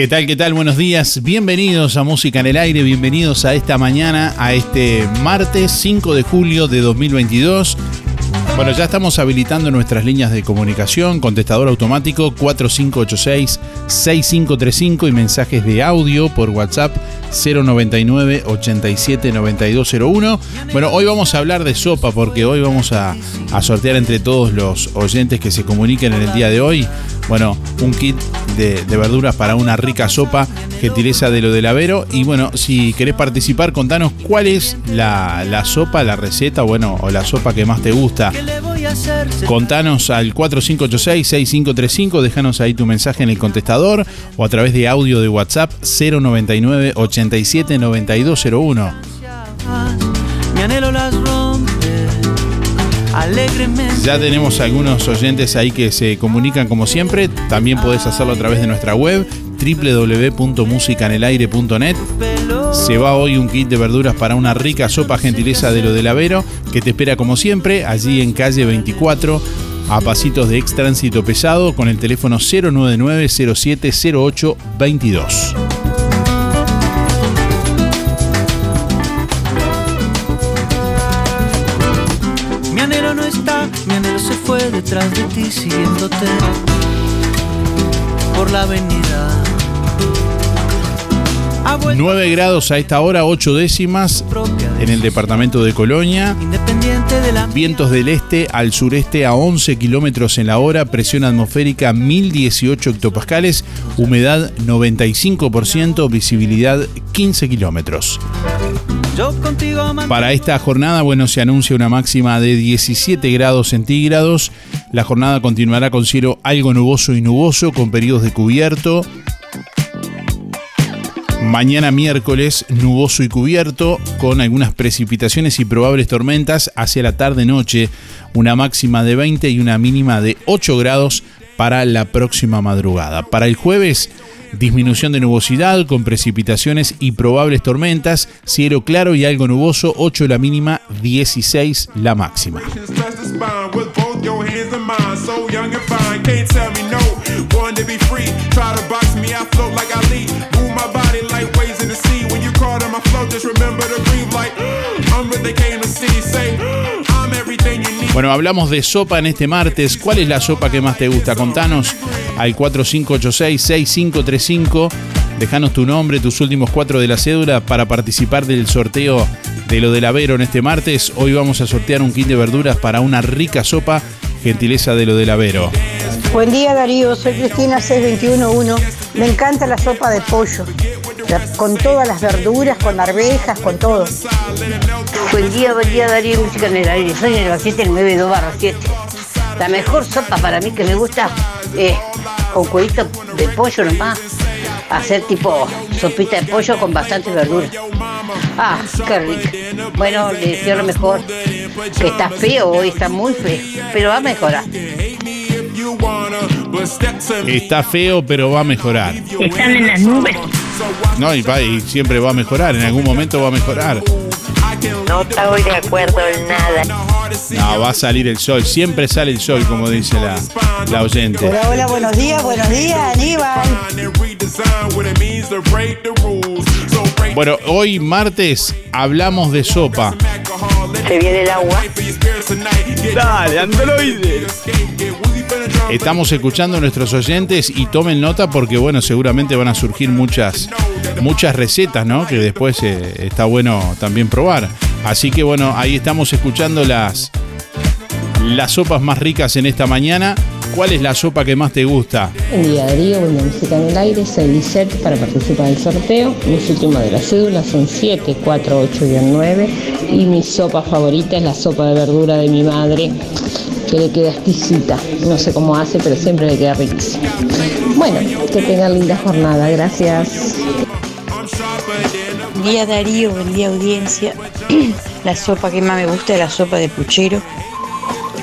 ¿Qué tal? ¿Qué tal? Buenos días. Bienvenidos a Música en el Aire. Bienvenidos a esta mañana, a este martes 5 de julio de 2022. Bueno, ya estamos habilitando nuestras líneas de comunicación, contestador automático 4586-6535 y mensajes de audio por WhatsApp 099 87 9201. Bueno, hoy vamos a hablar de sopa porque hoy vamos a, a sortear entre todos los oyentes que se comuniquen en el día de hoy bueno, un kit de, verduras para una rica sopa, gentileza de lo del Avero. Y bueno, si querés participar, contanos cuál es la, sopa, la receta, bueno, o la sopa que más te gusta. Contanos al 4586-6535, déjanos ahí tu mensaje en el contestador o a través de audio de WhatsApp 099 87 9201. Ya tenemos algunos oyentes ahí que se comunican como siempre. También podés hacerlo a través de nuestra web www.musicanelaire.net. Se va hoy un kit de verduras para una rica sopa gentileza de lo del Avero que te espera como siempre allí en calle 24 a pasitos de ex tránsito pesado con el teléfono 099 0708 22. Detrás de ti siguiéndote por la avenida. 9 grados a esta hora, 8 décimas en el departamento de Colonia. Vientos del este al sureste a 11 kilómetros en la hora, presión atmosférica 1018 hectopascales, humedad 95%, visibilidad 15 kilómetros. Para esta jornada, bueno, se anuncia una máxima de 17 grados centígrados. La jornada continuará con cielo algo nuboso y nuboso, con periodos de cubierto. Mañana miércoles, nuboso y cubierto, con algunas precipitaciones y probables tormentas hacia la tarde-noche, una máxima de 20 y una mínima de 8 grados para la próxima madrugada. Para el jueves, disminución de nubosidad con precipitaciones y probables tormentas, cielo claro y algo nuboso, 8 la mínima, 16 la máxima. Bueno, hablamos de sopa en este martes. ¿Cuál es la sopa que más te gusta? Contanos al 4586-6535. Dejanos tu nombre, tus últimos cuatro de la cédula para participar del sorteo de lo del Avero en este martes. Hoy vamos a sortear un kit de verduras para una rica sopa, gentileza de lo del Avero. Buen día Darío, soy Cristina 6211. Me encanta la sopa de pollo con todas las verduras, con arvejas, con todo. Buen día, buen día Darío, música en el aire. Soy en el 92 barra 7. La mejor sopa para mí que me gusta es con cuerito de pollo nomás. Hacer tipo sopita de pollo con bastante verdura. Ah, qué rico. Bueno, le deseo lo mejor. Que está feo hoy, está muy feo, pero va a mejorar. Está feo, pero va a mejorar. Están en las nubes. No, y, y siempre va a mejorar, en algún momento va a mejorar. No estoy de acuerdo en nada. No, va a salir el sol, siempre sale el sol, como dice la, la oyente. Hola, hola, buenos días, buenos días, Aníbal. Bueno, hoy martes hablamos de sopa. Se viene el agua. Dale, androide. Estamos escuchando a nuestros oyentes y tomen nota porque, bueno, seguramente van a surgir muchas, muchas recetas, ¿no? Que después eh, está bueno también probar. Así que, bueno, ahí estamos escuchando las, las sopas más ricas en esta mañana. ¿Cuál es la sopa que más te gusta? Buen día Darío, buena música en el aire, soy para participar del sorteo. Mis últimas de las cédulas son 7, 4, 8 y 9 y mi sopa favorita es la sopa de verdura de mi madre que le queda exquisita. No sé cómo hace, pero siempre le queda riquísima. Bueno, que tengan linda jornada. Gracias. Buen día Darío, buen día audiencia. La sopa que más me gusta es la sopa de puchero.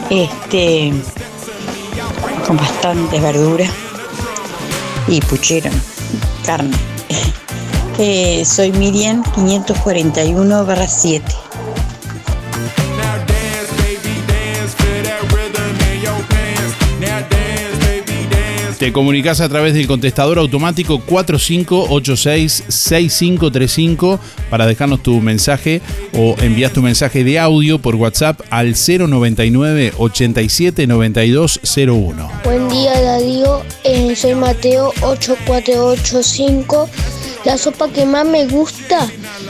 Este con bastantes verduras y puchero, carne. Eh, soy Miriam 541 barra 7. Te comunicas a través del contestador automático 4586-6535 para dejarnos tu mensaje o envías tu mensaje de audio por WhatsApp al 099 87 9201. Buen día Darío, eh, soy Mateo 8485. La sopa que más me gusta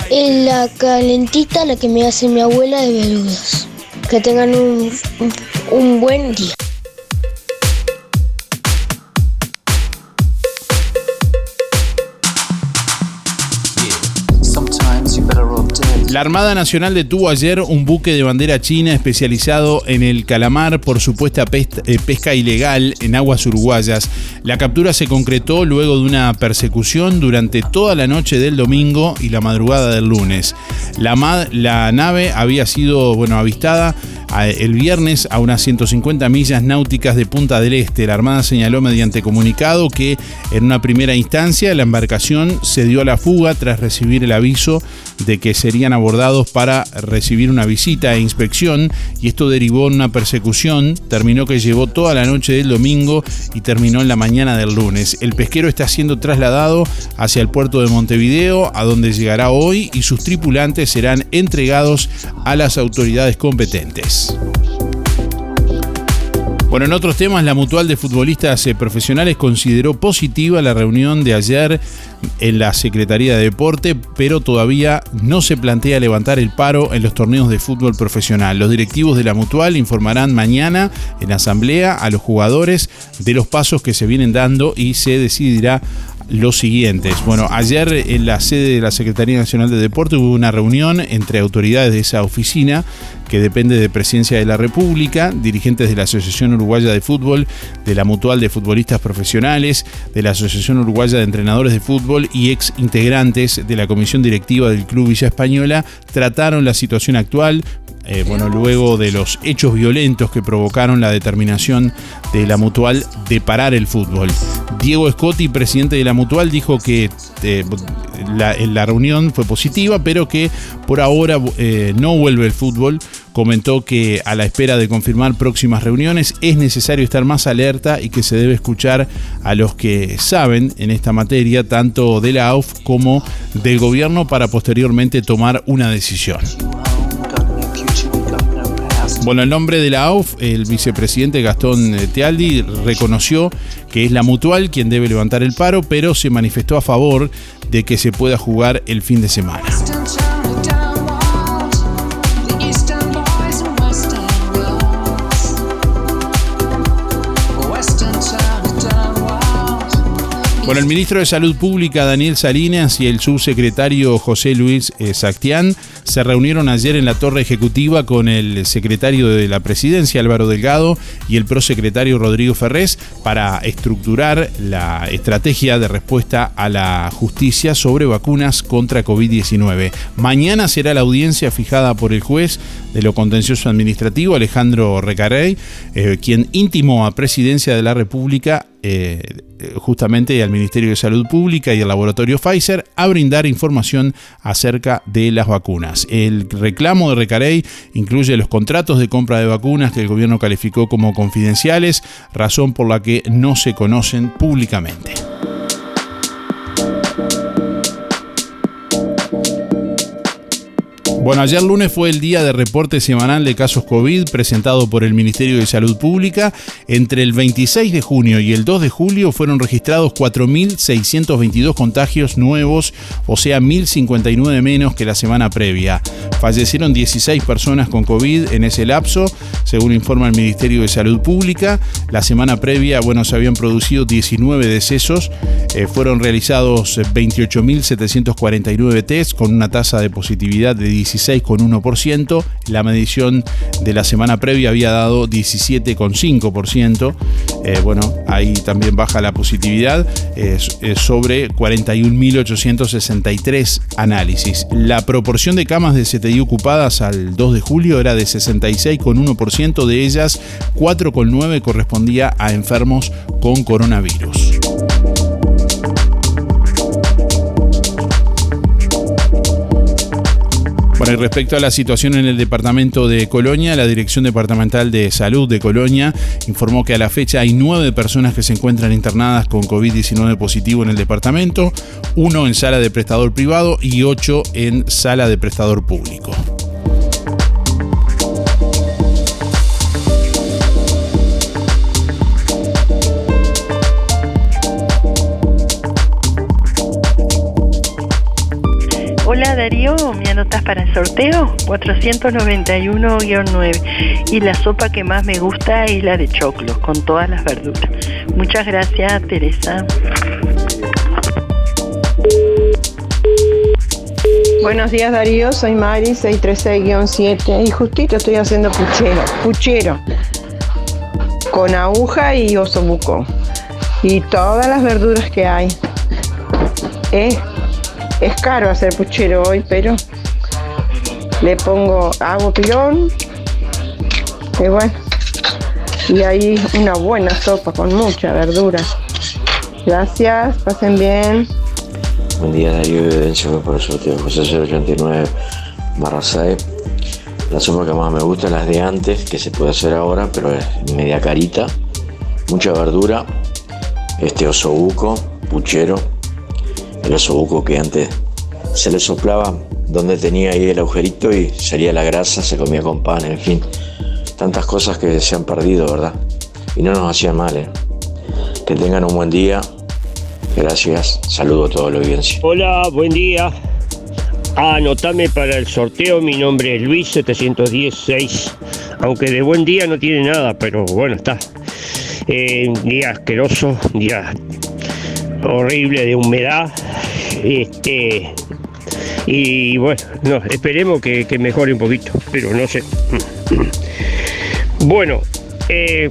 es la calentita, la que me hace mi abuela de verduras. Que tengan un buen día. La Armada Nacional detuvo ayer un buque de bandera china especializado en el calamar por supuesta eh, pesca ilegal en aguas uruguayas. La captura se concretó luego de una persecución durante toda la noche del domingo y la madrugada del lunes. La, nave había sido bueno, avistada el viernes a unas 150 millas náuticas de Punta del Este. La Armada señaló mediante comunicado que en una primera instancia la embarcación se dio a la fuga tras recibir el aviso de que serían abordados para recibir una visita e inspección y esto derivó en una persecución, terminó que llevó toda la noche del domingo y terminó en la mañana del lunes. El pesquero está siendo trasladado hacia el puerto de Montevideo, a donde llegará hoy y sus tripulantes serán entregados a las autoridades competentes. Bueno, en otros temas, la Mutual de Futbolistas eh, Profesionales consideró positiva la reunión de ayer en la Secretaría de Deporte, pero todavía no se plantea levantar el paro en los torneos de fútbol profesional. Los directivos de la Mutual informarán mañana en asamblea a los jugadores de los pasos que se vienen dando y se decidirá los siguientes. Bueno, ayer en la sede de la Secretaría Nacional de Deporte hubo una reunión entre autoridades de esa oficina que depende de Presidencia de la República, dirigentes de la Asociación Uruguaya de Fútbol, de la Mutual de Futbolistas Profesionales, de la Asociación Uruguaya de Entrenadores de Fútbol y ex integrantes de la Comisión Directiva del Club Villa Española, trataron la situación actual, eh, bueno, luego de los hechos violentos que provocaron la determinación de la Mutual de parar el fútbol. Diego Scotti, presidente de la Mutual, dijo que eh, la, reunión fue positiva, pero que por ahora eh, no vuelve el fútbol. Comentó que a la espera de confirmar próximas reuniones es necesario estar más alerta y que se debe escuchar a los que saben en esta materia, tanto de la AUF como del gobierno, para posteriormente tomar una decisión. Bueno, el nombre de la AUF, el vicepresidente Gastón eh, Tealdi reconoció que es la mutual quien debe levantar el paro, pero se manifestó a favor de que se pueda jugar el fin de semana. Bueno, el ministro de Salud Pública Daniel Salinas y el subsecretario José Luis eh, Sactián se reunieron ayer en la torre ejecutiva con el secretario de la presidencia Álvaro Delgado y el prosecretario Rodrigo Ferrés para estructurar la estrategia de respuesta a la justicia sobre vacunas contra COVID-19. Mañana será la audiencia fijada por el juez de lo contencioso administrativo Alejandro Recarey, eh, quien intimó a Presidencia de la República eh, justamente al Ministerio de Salud Pública y al laboratorio Pfizer a brindar información acerca de las vacunas. El reclamo de Recarey incluye los contratos de compra de vacunas que el gobierno calificó como confidenciales, razón por la que no se conocen públicamente. Bueno, ayer lunes fue el día de reporte semanal de casos COVID presentado por el Ministerio de Salud Pública. Entre el 26 de junio y el 2 de julio fueron registrados 4.622 contagios nuevos, o sea, 1.059 menos que la semana previa. Fallecieron 16 personas con COVID en ese lapso, según informa el Ministerio de Salud Pública. La semana previa, bueno, se habían producido 19 decesos. Eh, fueron realizados 28.749 tests con una tasa de positividad de 17 16,1%. La medición de la semana previa había dado 17,5%. Eh, bueno, ahí también baja la positividad sobre 41.863 análisis. La proporción de camas de CTI ocupadas al 2 de julio era de 66,1%, de ellas 4,9 correspondía a enfermos con coronavirus. Respecto a la situación en el departamento de Colonia, la Dirección Departamental de Salud de Colonia informó que a la fecha hay nueve personas que se encuentran internadas con COVID-19 positivo en el departamento, uno en sala de prestador privado y ocho en sala de prestador público. Darío, ¿me anotas para el sorteo? 491-9. Y la sopa que más me gusta es la de choclo, con todas las verduras. Muchas gracias, Teresa. Buenos días Darío, soy Mari 636-7 y justito estoy haciendo puchero, puchero con aguja y osobuco y todas las verduras que hay. Eh, es caro hacer puchero hoy, pero le pongo, hago pilón, Y bueno, y ahí una buena sopa con mucha verdura. Gracias, pasen bien. Buen día Darío Evidencio por el sorteo José 089 barra 6. La sopa que más me gusta es la de antes, que se puede hacer ahora, pero es media carita, mucha verdura, este osobuco, puchero, el osobuco que antes se le soplaba donde tenía ahí el agujerito y salía la grasa, se comía con pan, en fin. Tantas cosas que se han perdido, ¿verdad? Y no nos hacían mal, ¿eh? Que tengan un buen día. Gracias. Saludo a toda la audiencia. Hola, buen día. Anotame para el sorteo, mi nombre es Luis 716. Aunque de buen día no tiene nada, pero bueno, está. Eh, día asqueroso, día horrible de humedad. Este, y bueno, no, esperemos que, mejore un poquito, pero no sé. Bueno, eh,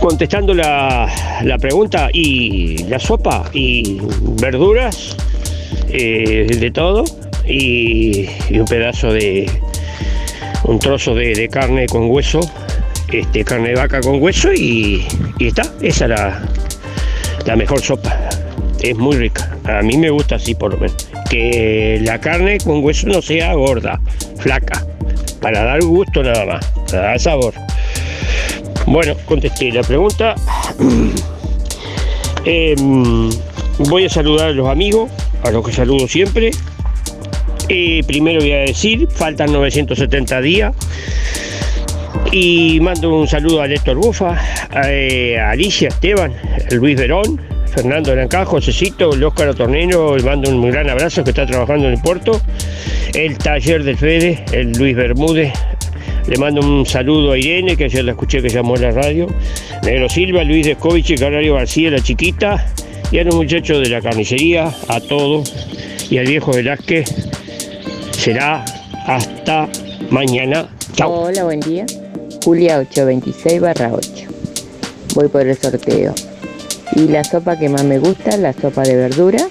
contestando la, la pregunta, y la sopa, y verduras, eh, de todo, y, un pedazo de, un trozo de, carne con hueso, este, carne de vaca con hueso, y, y está, esa es la, la mejor sopa. Es muy rica. A mí me gusta así por lo menos. Que la carne con hueso no sea gorda, flaca. Para dar gusto nada más. Para dar sabor. Bueno, contesté la pregunta. Em, voy a saludar a los amigos, a los que saludo siempre. Eh, primero voy a decir, faltan 970 días. Y mando un saludo a Néstor Bufa, a, eh, a Alicia Esteban, a Luis Verón, Fernando Lancá, Josecito, el Óscar Tornero, le mando un gran abrazo que está trabajando en el puerto. El taller del Fede, el Luis Bermúdez. Le mando un saludo a Irene, que ayer la escuché que llamó en la radio. Negro Silva, Luis Descovich, Canario García, la chiquita. Y a los muchachos de la carnicería, a todos. Y al viejo Velázquez. Será hasta mañana. Chao. Hola, buen día. Julia 826 barra 8. Voy por el sorteo. Y la sopa que más me gusta, la sopa de verdura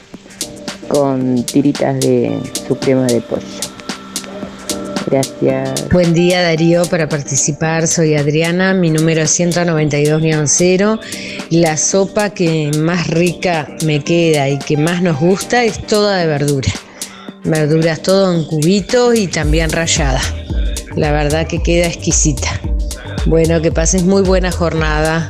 con tiritas de suprema de pollo. Gracias. Buen día Darío, para participar soy Adriana, mi número es 192-0. La sopa que más rica me queda y que más nos gusta es toda de verdura. Verduras todo en cubitos y también rallada. La verdad que queda exquisita. Bueno, que pases muy buena jornada.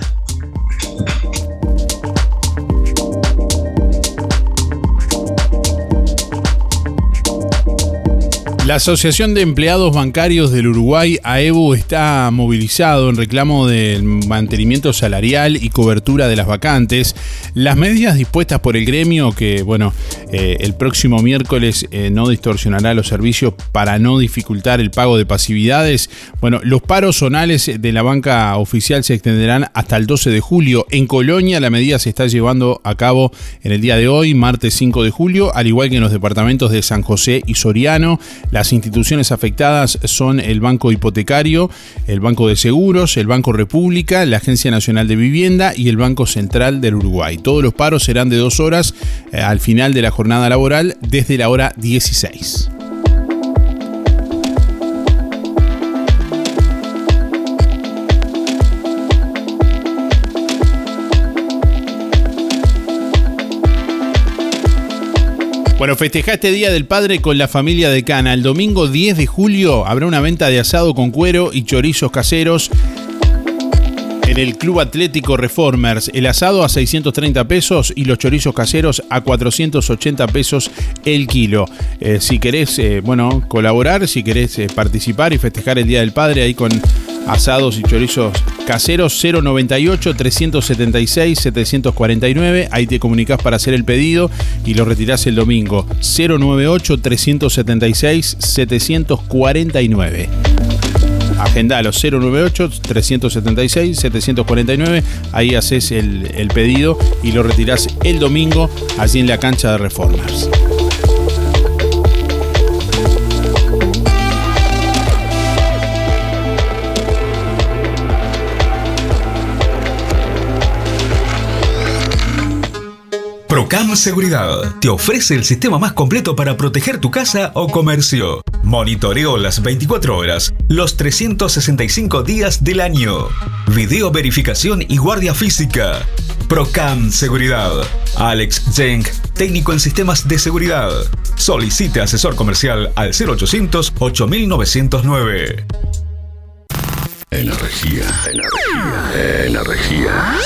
La Asociación de Empleados Bancarios del Uruguay, AEBU, está movilizado en reclamo del mantenimiento salarial y cobertura de las vacantes. Las medidas dispuestas por el gremio, que bueno, eh, el próximo miércoles eh, no distorsionará los servicios para no dificultar el pago de pasividades. Bueno, los paros zonales de la banca oficial se extenderán hasta el 12 de julio. En Colonia la medida se está llevando a cabo en el día de hoy, martes 5 de julio, al igual que en los departamentos de San José y Soriano. Las instituciones afectadas son el Banco Hipotecario, el Banco de Seguros, el Banco República, la Agencia Nacional de Vivienda y el Banco Central del Uruguay. Todos los paros serán de dos horas eh, al final de la jornada laboral desde la hora 16. Bueno, festeja este Día del Padre con la familia de Cana. El domingo 10 de julio habrá una venta de asado con cuero y chorizos caseros en el Club Atlético Reformers. El asado a 630 pesos y los chorizos caseros a 480 pesos el kilo. Eh, si querés, eh, bueno, colaborar, si querés eh, participar y festejar el Día del Padre ahí con asados y chorizos caseros 098 376 749 ahí te comunicas para hacer el pedido y lo retirás el domingo 098 376 749 Agendalo 098 376 749 ahí haces el, el pedido y lo retirás el domingo allí en la cancha de Reformers Procam Seguridad te ofrece el sistema más completo para proteger tu casa o comercio. Monitoreo las 24 horas, los 365 días del año. Video verificación y guardia física. Procam Seguridad. Alex Jenk, técnico en sistemas de seguridad. Solicite asesor comercial al 0800 8909. Energía, energía, energía.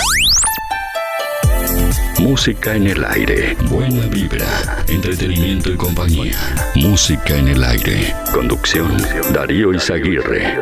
Música en el aire. Buena vibra. Entretenimiento y compañía. Música en el aire. Conducción. Darío Izaguirre.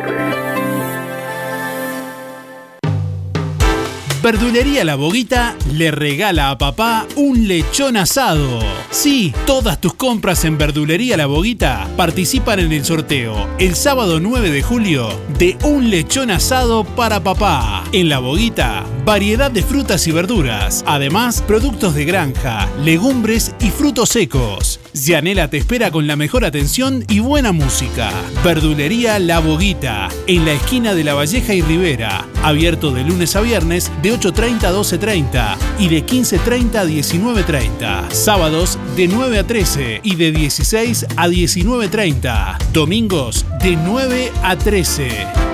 Verdulería La Boguita le regala a papá un lechón asado. Sí, todas tus compras en Verdulería La Boguita participan en el sorteo el sábado 9 de julio de un lechón asado para papá. En La Boguita, variedad de frutas y verduras, además productos de granja, legumbres y frutos secos. Yanela te espera con la mejor atención y buena música. Verdulería La Boguita, en la esquina de La Valleja y Rivera, abierto de lunes a viernes de 8.30 a 12.30 y de 15.30 a 19.30. Sábados de 9 a 13 y de 16 a 19.30. Domingos de 9 a 13.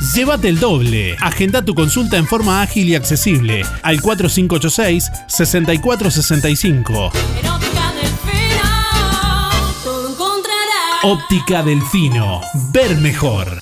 Llévate el doble. Agenda tu consulta en forma ágil y accesible al 4586-6465. Óptica Delfino. Ver mejor.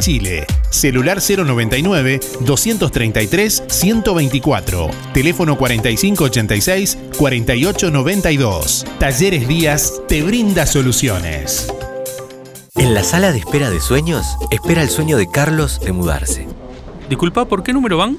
Chile. Celular 099-233-124. Teléfono 4586-4892. Talleres Díaz te brinda soluciones. En la sala de espera de sueños, espera el sueño de Carlos de mudarse. Disculpa, ¿por qué número van?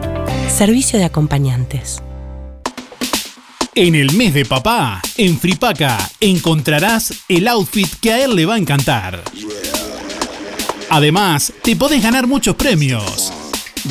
Servicio de acompañantes. En el mes de papá, en Fripaca, encontrarás el outfit que a él le va a encantar. Además, te podés ganar muchos premios.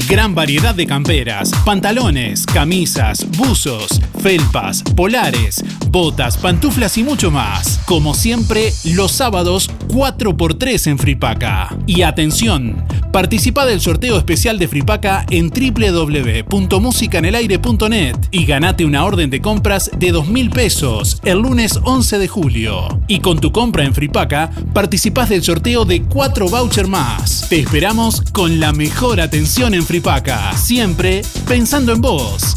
Gran variedad de camperas, pantalones, camisas, buzos, felpas, polares, botas, pantuflas y mucho más. Como siempre, los sábados 4x3 en Fripaca. Y atención, participa del sorteo especial de Fripaca en www.musicanelaire.net y ganate una orden de compras de 2.000 pesos el lunes 11 de julio. Y con tu compra en Fripaca, participás del sorteo de 4 vouchers más. Te esperamos con la mejor atención en Fripaca, siempre pensando en vos.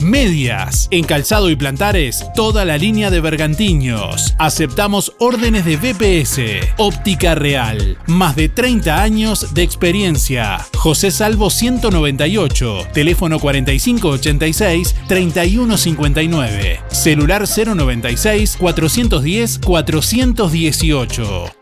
medias. En calzado y plantares, toda la línea de bergantiños. Aceptamos órdenes de BPS. Óptica Real. Más de 30 años de experiencia. José Salvo 198. Teléfono 4586-3159. Celular 096 410 418.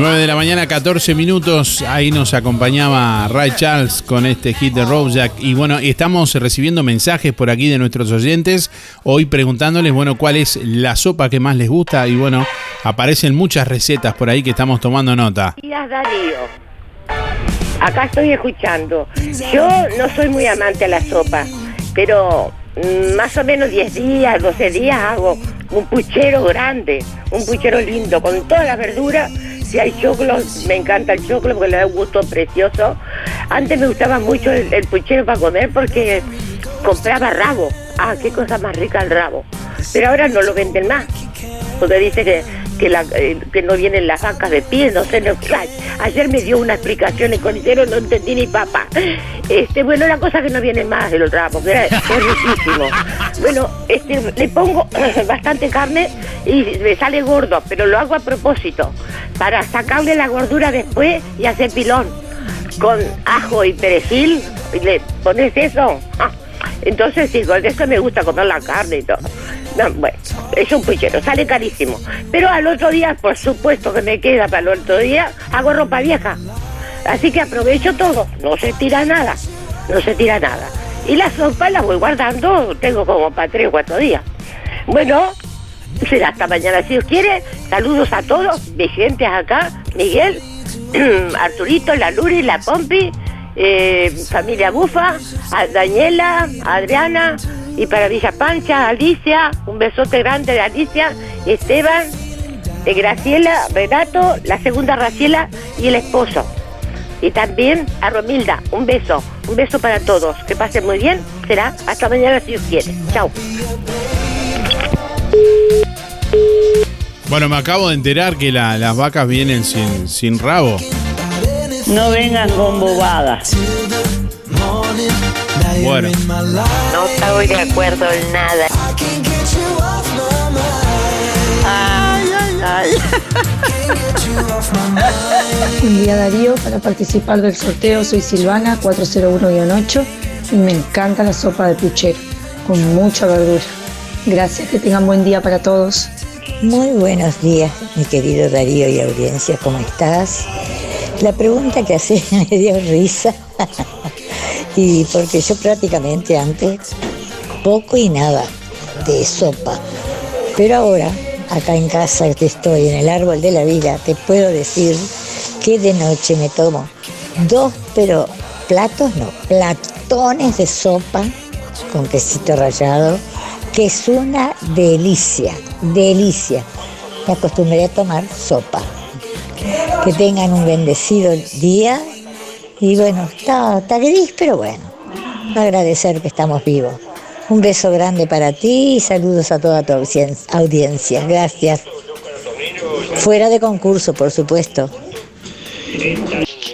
9 de la mañana, 14 minutos. Ahí nos acompañaba Ray Charles con este hit de Jack Y bueno, estamos recibiendo mensajes por aquí de nuestros oyentes. Hoy preguntándoles, bueno, cuál es la sopa que más les gusta. Y bueno, aparecen muchas recetas por ahí que estamos tomando nota. Acá estoy escuchando. Yo no soy muy amante a la sopa, pero mm, más o menos 10 días, 12 días hago un puchero grande, un puchero lindo, con todas las verduras. Si hay choclo, me encanta el choclo porque le da un gusto precioso. Antes me gustaba mucho el, el puchero para comer porque compraba rabo. Ah, qué cosa más rica el rabo. Pero ahora no lo venden más. Porque dice que, que, la- eh, que no vienen las vacas de pie, no sé, no, ay, ayer me dio una explicación el conicero, no entendí ni papá. Este, bueno, la cosa que no viene más del rabo, que era, es riquísimo. Bueno, este, le pongo bastante carne y me sale gordo, pero lo hago a propósito, para sacarle la gordura después y hacer pilón. Con ajo y perejil, y le pones eso. Entonces sí, con eso me gusta comer la carne y todo. No, bueno, es un puchero, sale carísimo. Pero al otro día, por supuesto que me queda para el otro día, hago ropa vieja. Así que aprovecho todo, no se tira nada, no se tira nada. Y la sopa la voy guardando, tengo como para tres o cuatro días. Bueno, será hasta mañana si Dios quiere. Saludos a todos, mis gentes acá, Miguel, Arturito, la Luri, la Pompi, eh, familia Bufa, a Daniela, a Adriana, y para Villa Pancha, Alicia, un besote grande de Alicia, Esteban, de Graciela, Renato, la segunda Graciela y el esposo. Y también a Romilda, un beso, Un beso para todos. Que pasen muy bien. Será hasta mañana si Dios quiere. Chao. Bueno, me acabo de enterar que la- las vacas vienen sin, sin rabo. No vengan con bobadas. Bueno, No estoy de acuerdo en nada. Ay, ay, ay. Buen día Darío, para participar del sorteo soy Silvana 401-8 y me encanta la sopa de puchero, con mucha verdura. Gracias, que tengan buen día para todos. Muy buenos días, mi querido Darío y audiencia, ¿cómo estás? La pregunta que haces me dio risa, y porque yo prácticamente antes poco y nada de sopa, pero ahora acá en casa que estoy en el árbol de la vida, te puedo decir que de noche me tomo dos, pero platos no, platones de sopa con quesito rallado, que es una delicia, delicia. Me acostumbré a tomar sopa. Que tengan un bendecido día y bueno, está, está gris, pero bueno, agradecer que estamos vivos. Un beso grande para ti y saludos a toda tu audien- audiencia. Gracias. Fuera de concurso, por supuesto.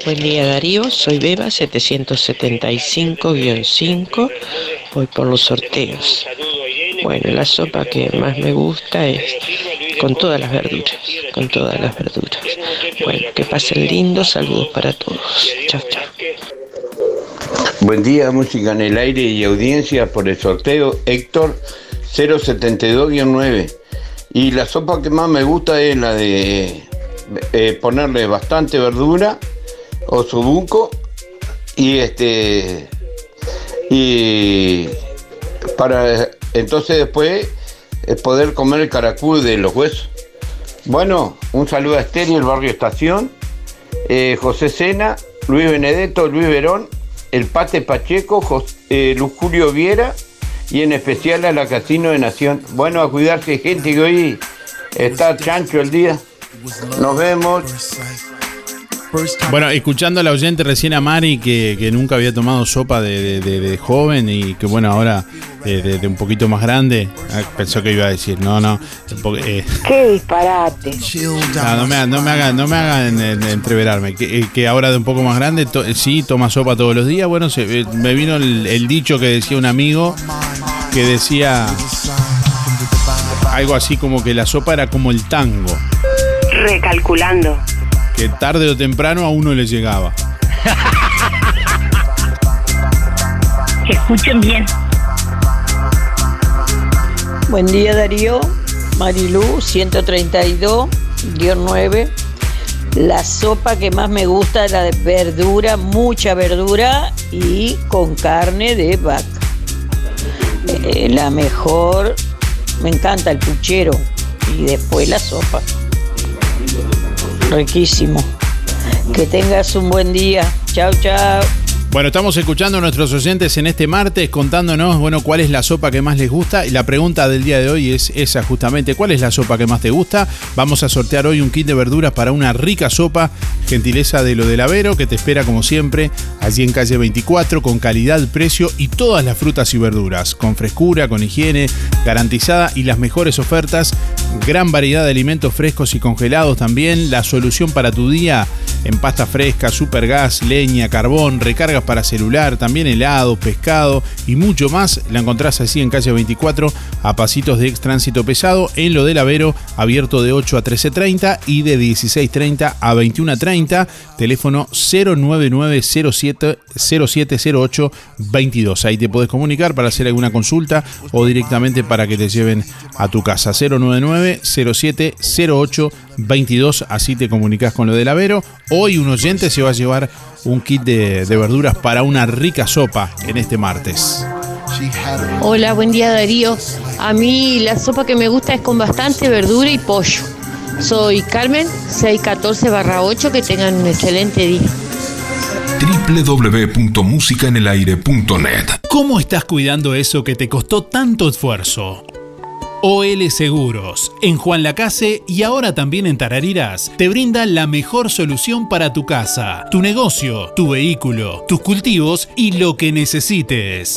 Buen día Darío, soy Beba 775-5, voy por los sorteos. Bueno, la sopa que más me gusta es con todas las verduras, con todas las verduras. Bueno, que pasen lindo, saludos para todos. Chao, chao. Buen día, música en el aire y audiencia por el sorteo Héctor 072-9. Y la sopa que más me gusta es la de eh, ponerle bastante verdura o subuco y este y para entonces después eh, poder comer el caracú de los huesos. Bueno, un saludo a Esther y el barrio Estación, eh, José Sena, Luis Benedetto, Luis Verón, el Pate Pacheco, Jos- eh, Luz Julio Viera y en especial a la Casino de Nación. Bueno, a cuidarse gente que hoy está chancho el día. Nos vemos. Bueno, escuchando a la oyente recién a Mari que, que nunca había tomado sopa de, de- de- de joven y que bueno, ahora de, de- de un poquito más grande, ah, pensó que iba a decir, no, no, eh, ¡Qué disparate! no, no me, hagan- no me hagan, no me hagan entreverarme, que, eh, que ahora de un poco más grande, to- sí, toma sopa todos los días, bueno, se- eh, me vino el, el dicho que decía un amigo que decía algo así como que la sopa era como el tango, Recalculando. Que tarde o temprano a uno le llegaba. Escuchen bien. Buen día Darío, Marilú 132-9. La sopa que más me gusta es la de verdura, mucha verdura y con carne de vaca. Eh, la mejor, me encanta el puchero y después la sopa. Riquísimo. Que tengas un buen día. Chao, chao. Bueno, estamos escuchando a nuestros oyentes en este martes contándonos, bueno, cuál es la sopa que más les gusta. Y la pregunta del día de hoy es esa justamente, ¿cuál es la sopa que más te gusta? Vamos a sortear hoy un kit de verduras para una rica sopa, gentileza de lo del Avero, que te espera como siempre, allí en calle 24, con calidad, precio y todas las frutas y verduras, con frescura, con higiene garantizada y las mejores ofertas, gran variedad de alimentos frescos y congelados también, la solución para tu día en pasta fresca, supergas, leña, carbón, para celular, también helado, pescado y mucho más. La encontrás así en calle 24 a pasitos de ex tránsito pesado en lo del Avero, abierto de 8 a 13.30 y de 16.30 a 21.30. Teléfono 09907 0708 22. Ahí te podés comunicar para hacer alguna consulta o directamente para que te lleven a tu casa. 099 0708 22. Así te comunicas con lo del Avero. Hoy un oyente se va a llevar un kit de, de verduras para una rica sopa en este martes. Hola, buen día Darío. A mí la sopa que me gusta es con bastante verdura y pollo. Soy Carmen, 614-8, que tengan un excelente día. www.musicaenelaire.net ¿Cómo estás cuidando eso que te costó tanto esfuerzo? OL Seguros, en Juan Lacase y ahora también en Tarariras, te brinda la mejor solución para tu casa, tu negocio, tu vehículo, tus cultivos y lo que necesites.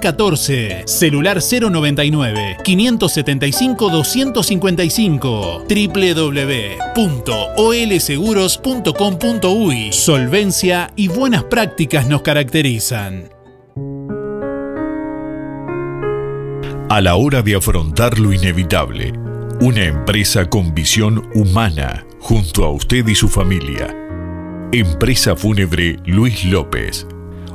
4574-4314, celular 099 575 255, www.olseguros.com.uy. Solvencia y buenas prácticas nos caracterizan. A la hora de afrontar lo inevitable, una empresa con visión humana junto a usted y su familia. Empresa Fúnebre Luis López.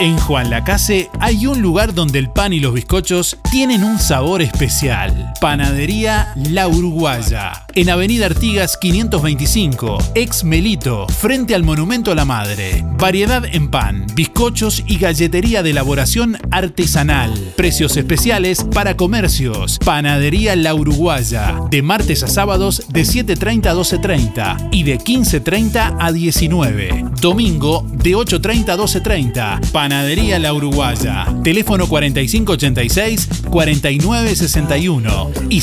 En Juan Lacase hay un lugar donde el pan y los bizcochos tienen un sabor especial. Panadería La Uruguaya. En Avenida Artigas 525, ex Melito, frente al Monumento a la Madre. Variedad en pan, bizcochos y galletería de elaboración artesanal. Precios especiales para comercios. Panadería La Uruguaya. De martes a sábados de 7.30 a 12.30 y de 15.30 a 19. Domingo de 8.30 a 12.30. Panadería La Uruguaya. Teléfono 4586-4961 y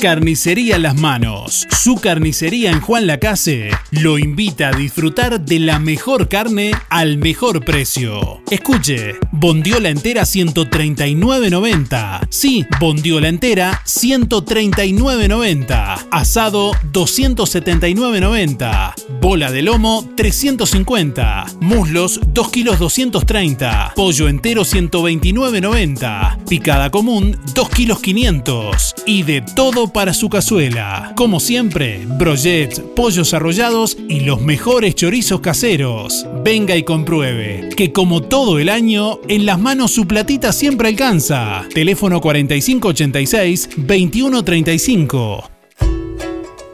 Carnicería Las Manos. Su carnicería en Juan Lacase lo invita a disfrutar de la mejor carne al mejor precio. Escuche, bondiola entera 139.90. Sí, bondiola entera 139.90. Asado 279.90. Bola de lomo 350. Muslos 2 kilos 230. Pollo entero 129.90. Picada común 2 kilos 500. Y de todo para su cazuela. Como siempre, brochets, pollos arrollados y los mejores chorizos caseros. Venga y compruebe que como todo el año, en las manos su platita siempre alcanza. Teléfono 4586-2135.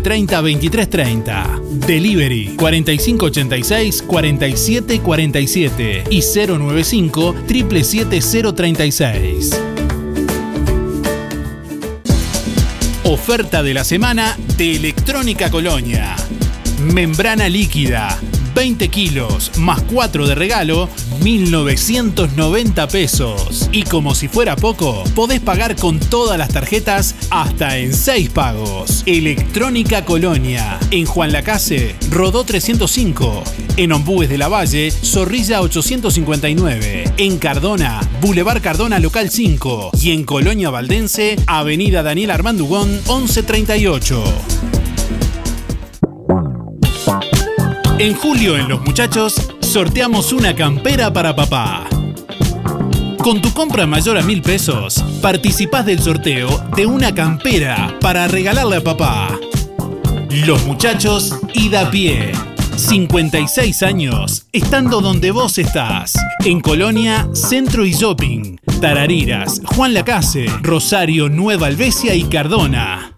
30 23 30. Delivery 4586 47 47 y 095 777 036. Oferta de la semana de Electrónica Colonia. Membrana líquida 20 kilos más 4 de regalo, 1.990 pesos. Y como si fuera poco, podés pagar con todas las tarjetas hasta en 6 pagos. Electrónica Colonia, en Juan Lacase, Rodó 305, en Ombúes de la Valle, Zorrilla 859, en Cardona, Boulevard Cardona Local 5 y en Colonia Valdense, Avenida Daniel Armandugón 1138. En julio en Los Muchachos sorteamos una campera para papá. Con tu compra mayor a mil pesos, participás del sorteo de una campera para regalarle a papá. Los Muchachos y da pie. 56 años, estando donde vos estás. En Colonia, Centro y Shopping. Tarariras, Juan Lacase, Rosario, Nueva Albesia y Cardona.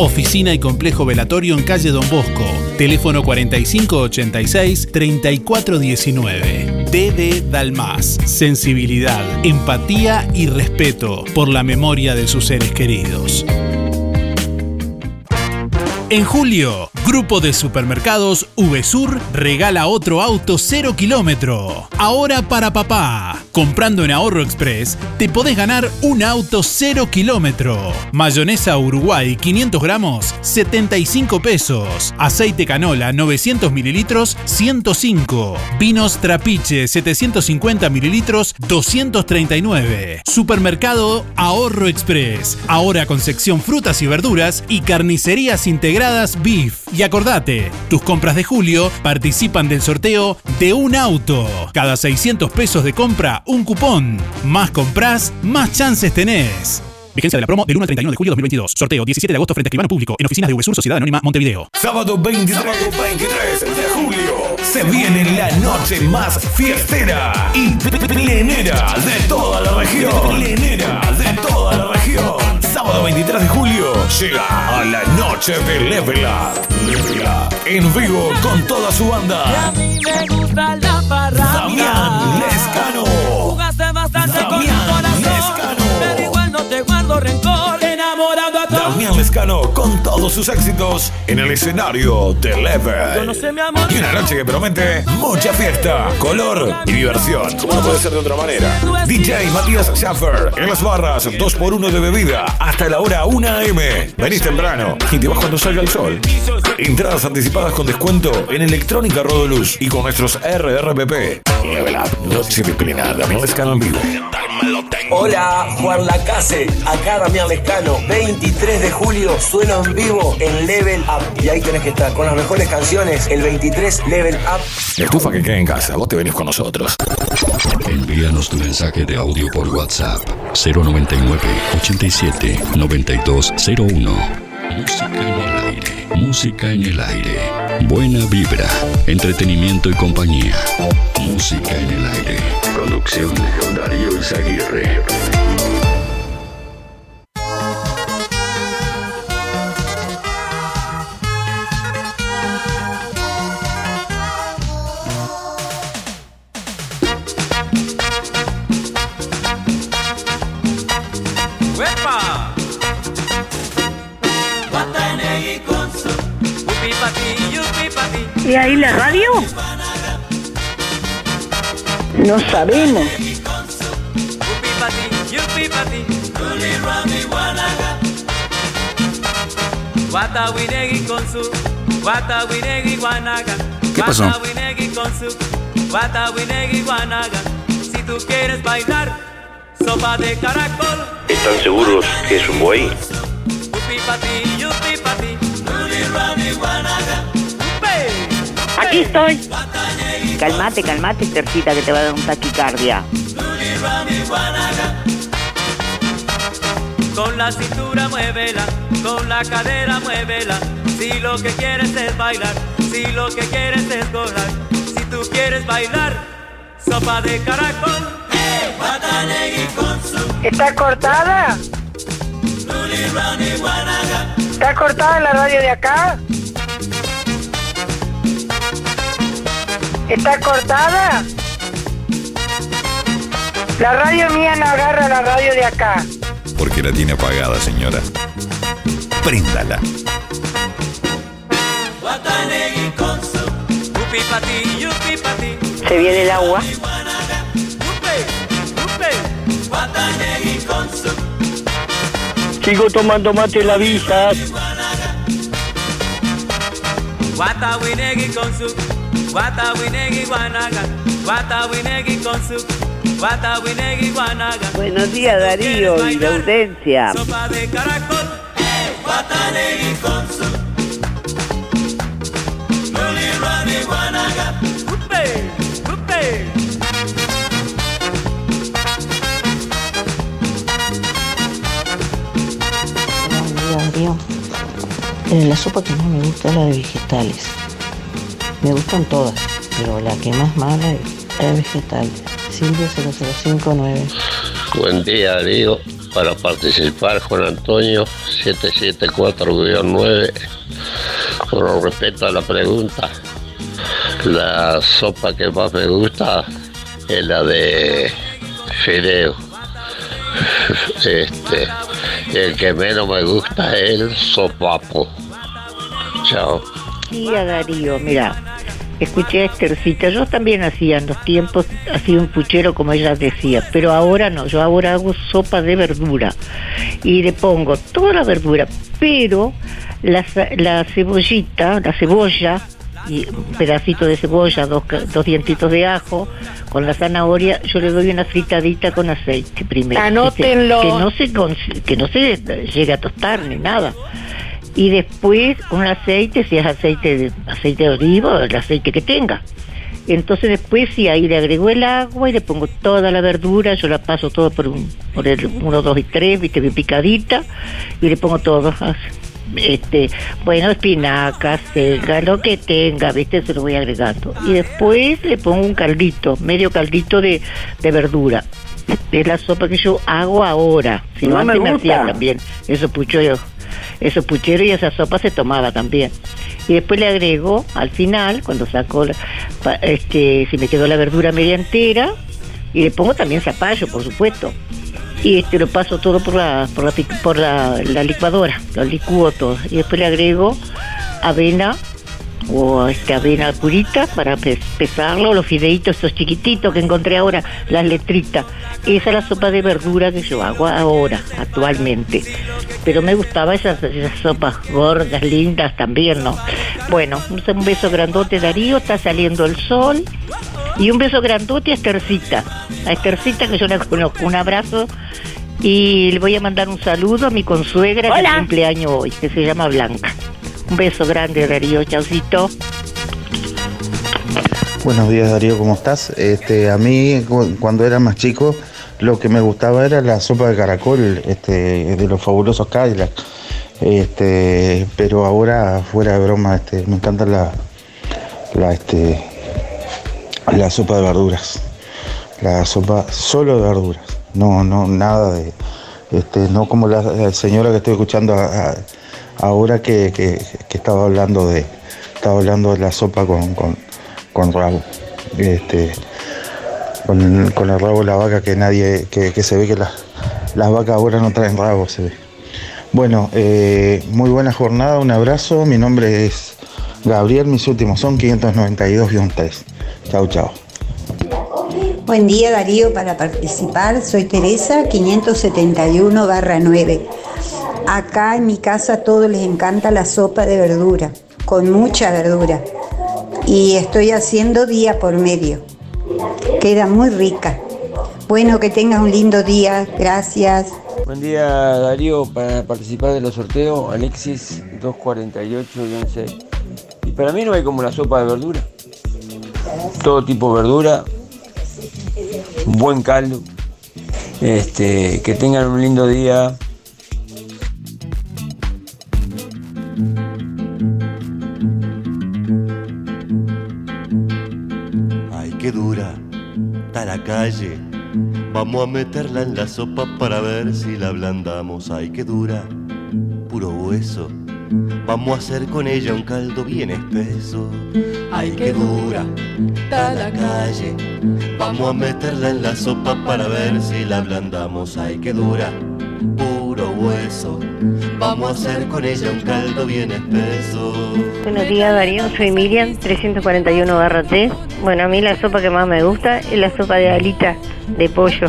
Oficina y complejo velatorio en calle Don Bosco. Teléfono 4586-3419. DD Dalmas. Sensibilidad, empatía y respeto por la memoria de sus seres queridos. En julio, Grupo de Supermercados VSUR regala otro auto 0 kilómetro. Ahora para papá. Comprando en Ahorro Express, te podés ganar un auto 0 kilómetro. Mayonesa Uruguay 500 gramos, 75 pesos. Aceite canola 900 mililitros, 105. Vinos Trapiche 750 mililitros, 239. Supermercado Ahorro Express. Ahora con sección frutas y verduras y carnicerías integradas Beef. Y acordate, tus compras de julio participan del sorteo de un auto. Cada 600 pesos de compra, un cupón. Más compras, más chances tenés. Vigencia de la promo del 1 al 31 de julio de 2022. Sorteo 17 de agosto frente a escribano público en oficinas de VSUR Sociedad Anónima Montevideo. Sábado 23, 23 de julio se viene la noche más fiestera y plenera de toda la región. Plenera de toda la región. Sábado 23 de julio llega a la noche de Level Up. Level Up en vivo con toda su banda. Damián Lescano. Jugaste bastante con mi corazón. Pero igual no te guardo rencor. Con todos sus éxitos en el escenario de Level. No sé. Y una noche que promete mucha fiesta, color y diversión. Como no puede ser de otra manera. DJ Matías Schaffer en las barras, 2x1 de bebida hasta la hora 1 am. Venís temprano y te vas cuando salga el sol. Entradas anticipadas con descuento en Electrónica Rodoluz y con nuestros RRPP. Level Up, noche Damián Lescano en vivo. Hola, Juan Lacase, acá Damián Lescano, 23 de julio, sueno en vivo en Level Up. Y ahí tenés que estar con las mejores canciones, el 23 Level Up. Estufa que quede en casa, vos te venís con nosotros. Envíanos tu mensaje de audio por WhatsApp 099 87 9201. Música en el aire. Música en el aire. Buena vibra, entretenimiento y compañía. Música en el aire. Conducción Darío Izaguirre. Guatawinegui guanaga. ¿Qué pasó? Guatawinegui con su Guatawinegui guanaga. Si tú quieres bailar, sopa de caracol. ¿Están seguros que es un buey? Aquí estoy. Calmate, calmate, Tercita, que te va a dar un taquicardia. Con la cintura muévela, con la cadera muévela. Si lo que quieres es bailar, si lo que quieres es gozar, si tú quieres bailar, sopa de caracol. ¿Está cortada? ¿Está cortada la radio de acá? ¿Está cortada? La radio mía no agarra la radio de acá. Porque la tiene apagada, señora. Préndala. Se viene el agua. Sigo tomando mate en la visa. Su Guatawinegui guanaga Guatawinegui con su Guatawinegui guanaga Buenos días, Darío y la audiencia. Sopa de caracol eh, Guatanegui con su Luli, Rani, guanaga Upe, upe Darío. La sopa que más me gusta es la de vegetales. Me gustan todas, pero la que más mala es la de vegetales. Silvia 0059. Buen día, Darío. Para participar, Juan Antonio 774-9. Con respecto a la pregunta, la sopa que más me gusta es la de fideo. Este, el que menos me gusta es el sopapo. Chao. Día Darío, mira, escuché a Estercita, yo también hacía en los tiempos, hacía un puchero como ella decía, pero ahora no, yo ahora hago sopa de verdura y le pongo toda la verdura, pero la, ce- la cebollita, la cebolla y un pedacito de cebolla, dos, dos dientitos de ajo, con la zanahoria, yo le doy una fritadita con aceite primero. Anótenlo. Que no se, que no se llegue a tostar ni nada y después un aceite, si es aceite de, aceite de oliva el aceite que tenga. Entonces después sí, ahí le agrego el agua y le pongo toda la verdura, yo la paso todo por, un, por el 1, 2 y 3, viste, bien picadita, y le pongo todo. Este, bueno, espinacas, selga, lo que tenga, viste, se lo voy agregando. Y después le pongo un caldito, medio caldito de, de verdura. Es la sopa que yo hago ahora. Si no, No me antes me hacía también esos pucheros, esos pucheros y esa sopa se tomaba también. Y después le agrego al final, cuando pa- este, si me quedó la verdura media entera, y le pongo también zapallo, por supuesto. Y este lo paso todo por la, por la, por la licuadora, lo licúo todo. Y después le agrego avena o este avena purita para pe- pesarlo, los fideitos estos chiquititos que encontré ahora, las letritas. Esa es la sopa de verdura que yo hago ahora, actualmente. Pero me gustaba esas, esas sopas gordas, lindas también, ¿no? Bueno, un beso grandote Darío, está saliendo el sol. Y un beso grandote a Estercita, a Estercita que yo la conozco, un abrazo. Y le voy a mandar un saludo a mi consuegra Hola. cumple año hoy, que se llama Blanca. Un beso grande, Darío, chaucito. Buenos días Darío, ¿cómo estás? Este, a mí cu- cuando era más chico lo que me gustaba era la sopa de caracol este, de los fabulosos Cadillac. Este, pero ahora fuera de broma, me encanta la, la, sopa de verduras. La sopa solo de verduras. No, no, nada de, no como la, señora que estoy escuchando ahora que, que- estaba hablando de, estaba hablando de la sopa con, con, con rabo. Este, con, con el rabo de la vaca que nadie, que, que se ve que las las vacas ahora no traen rabo, se ve. Bueno, eh, muy buena jornada, un abrazo. Mi nombre es Gabriel, mis últimos son 592-3. Chau, chau. Buen día Darío, para participar soy Teresa 571 barra 9. Acá en mi casa a todos les encanta la sopa de verdura, con mucha verdura. Y estoy haciendo día por medio. Queda muy rica. Bueno, que tengas un lindo día. Gracias. Buen día Darío, para participar de los sorteos, Alexis 248-6. Y para mí no hay como la sopa de verdura. Todo tipo de verdura, buen caldo. Este, que tengan un lindo día. Calle. Vamos a meterla en la sopa para ver si la ablandamos. Ay, que dura, puro hueso. Vamos a hacer con ella un caldo bien espeso. Ay, que dura, está la calle. Vamos a meterla en la sopa para ver si la ablandamos. Ay, que dura, puro Vamos a hacer con ella un caldo bien espeso. Buenos días Darío, soy Miriam, 341 barra T. Bueno, a mí la sopa que más me gusta es la sopa de alita de pollo.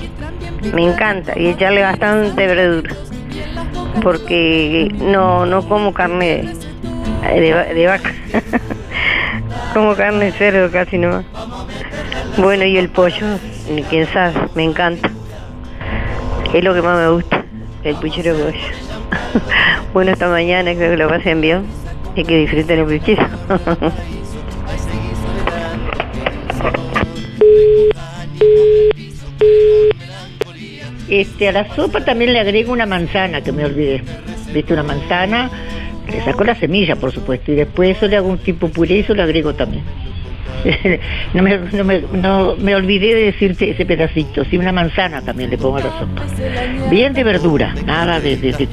Me encanta y echarle bastante verdura. Porque no, no como carne de, de va- de vaca. como carne de cerdo casi nomás. Bueno, y el pollo, quién sabe, me encanta. Es lo que más me gusta, el puchero pollo. bueno, esta mañana creo que lo pasen bien y que disfruten el puchero. Este, a la sopa también le agrego una manzana, que me olvidé. ¿Viste? Una manzana, le saco la semilla, por supuesto, y después eso le hago un tipo puré y eso lo agrego también. no, me, no, me, no me olvidé de decirte ese pedacito, sí, una manzana también le pongo a la sopa. Bien de verdura, nada de, de, de-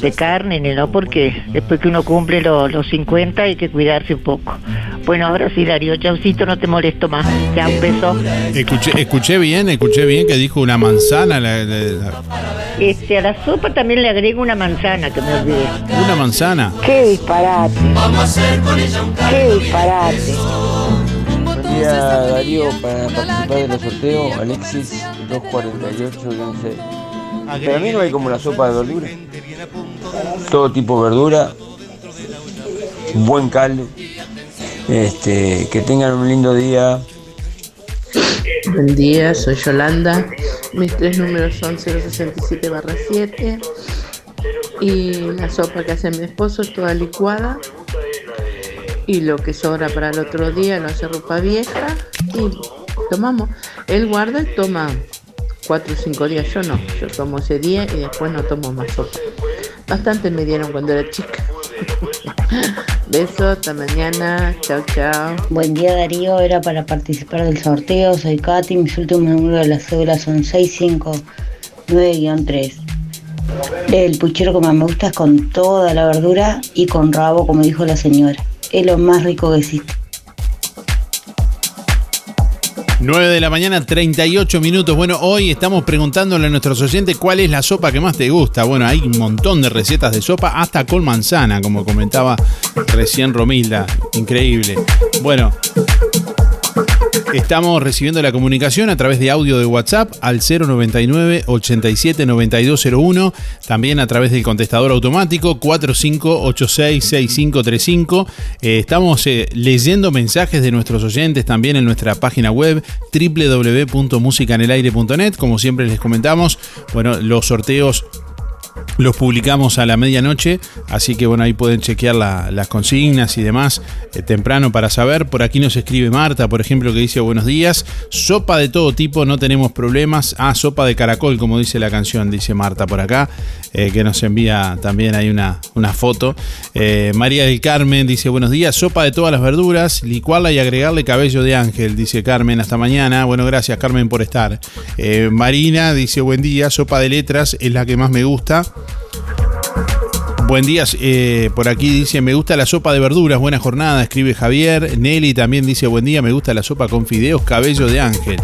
de carne, ni no, porque después que uno cumple lo- los 50 hay que cuidarse un poco. Bueno, ahora sí, Darío, chaucito, no te molesto más. Ya, un beso. Escuché, escuché bien, escuché bien que dijo una manzana. la- la- la- Este, a la sopa también le agrego una manzana, que me olvidé. una manzana. ¡Qué disparate! Vamos a hacer con ella un ¡Qué disparate! Día Darío, para participar de los sorteos, Alexis 248 Para mí no hay como la sopa de verdura. Todo tipo de verdura, buen caldo. Este, que tengan un lindo día. Buen día, soy Yolanda. Mis tres números son 067 barra 7. Y la sopa que hace mi esposo es toda licuada. Y lo que sobra para el otro día lo hace ropa vieja. Y tomamos. Él guarda y toma 4 o 5 días. Yo no. Yo tomo ese día y después no tomo más sopa. Bastante me dieron cuando era chica. Besos, hasta mañana. Chao, chao. Buen día Darío, era para participar del sorteo, soy Katy, mis últimos números de la cédula son 659-3. El puchero que más me gusta es con toda la verdura y con rabo, como dijo la señora. Es lo más rico que existe. 9 de la mañana, 38 minutos. Bueno, hoy estamos preguntándole a nuestros oyentes cuál es la sopa que más te gusta. Bueno, hay un montón de recetas de sopa, hasta con manzana, como comentaba recién Romilda. Increíble. Bueno, estamos recibiendo la comunicación a través de audio de WhatsApp al 099 87 9201. También a través del contestador automático 45866535. Eh, estamos eh, leyendo mensajes de nuestros oyentes también en nuestra página web www.musicanelaire.net. Como siempre les comentamos, bueno, los sorteos los publicamos a la medianoche, así que bueno, ahí pueden chequear la- las consignas y demás eh, temprano para saber. Por aquí nos escribe Marta, por ejemplo, que dice buenos días. Sopa de todo tipo, no tenemos problemas. Ah, sopa de caracol, como dice la canción, dice Marta por acá, eh, que nos envía también ahí una, una foto. Eh, María del Carmen dice buenos días, sopa de todas las verduras, licuarla y agregarle cabello de ángel, dice Carmen, hasta mañana. Bueno, gracias Carmen por estar. Marina dice buen día, sopa de letras es la que más me gusta. Buen día, eh, por aquí dice, me gusta la sopa de verduras, buena jornada, escribe Javier. Nelly también dice, buen día, me gusta la sopa con fideos, cabello de ángel.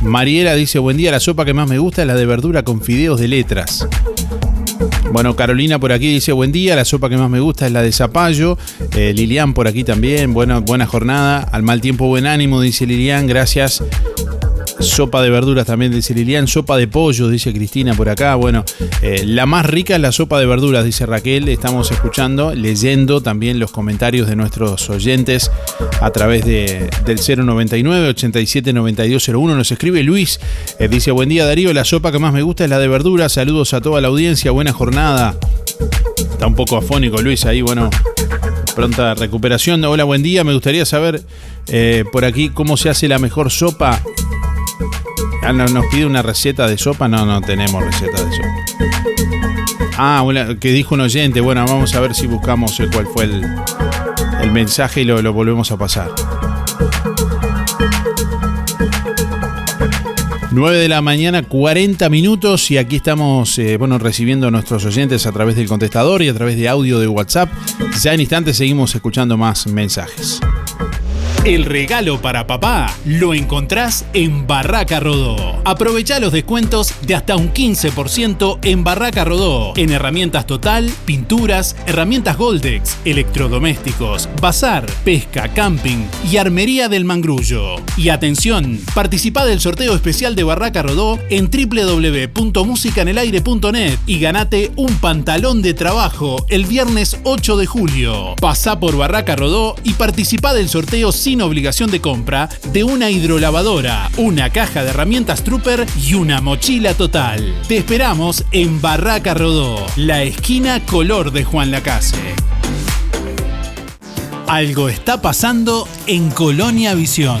Mariela dice, buen día, la sopa que más me gusta es la de verdura con fideos de letras. Bueno, Carolina por aquí dice, buen día, la sopa que más me gusta es la de zapallo. Eh, Lilian por aquí también, buena, buena jornada. Al mal tiempo, buen ánimo, dice Lilian, gracias. Sopa de verduras también dice Lilian, sopa de pollo, dice Cristina por acá. Bueno, eh, la más rica es la sopa de verduras, dice Raquel. Estamos escuchando, leyendo también los comentarios de nuestros oyentes a través de, del 099 87 9201. Nos escribe Luis, eh, dice buen día Darío, la sopa que más me gusta es la de verduras. Saludos a toda la audiencia, buena jornada. Está un poco afónico Luis ahí, bueno, pronta recuperación. Hola, buen día. Me gustaría saber eh, por aquí cómo se hace la mejor sopa. Ah, no, nos pide una receta de sopa. No, no tenemos receta de sopa. Ah, una- que dijo un oyente. Bueno, vamos a ver si buscamos eh, cuál fue el, el mensaje y lo, lo volvemos a pasar. 9 de la mañana, 40 minutos y aquí estamos eh, bueno, recibiendo a nuestros oyentes a través del contestador y a través de audio de WhatsApp. Ya en instantes seguimos escuchando más mensajes. El regalo para papá lo encontrás en Barraca Rodó. Aprovecha los descuentos de hasta un 15% en Barraca Rodó. En herramientas total, pinturas, herramientas Goldex, electrodomésticos, bazar, pesca, camping y armería del mangrullo. Y atención, participa del sorteo especial de Barraca Rodó en www.musicanelaire.net y ganate un pantalón de trabajo el viernes 8 de julio. Pasá por Barraca Rodó y participa del sorteo sin obligación de compra de una hidrolavadora, una caja de herramientas Trooper y una mochila total. Te esperamos en Barraca Rodó, la esquina color de Juan Lacase. Algo está pasando en Colonia Visión.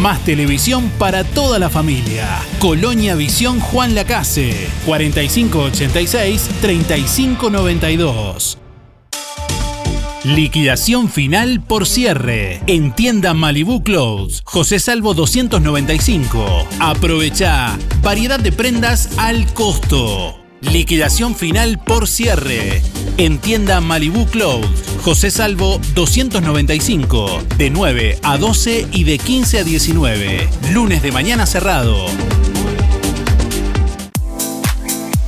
Más televisión para toda la familia. Colonia Visión Juan Lacase, 4586-3592. Liquidación final por cierre. En tienda Malibu Clothes, José Salvo 295. Aprovecha. Variedad de prendas al costo. Liquidación final por cierre. En tienda Malibu Clothes, José Salvo 295. De 9 a 12 y de 15 a 19. Lunes de mañana cerrado.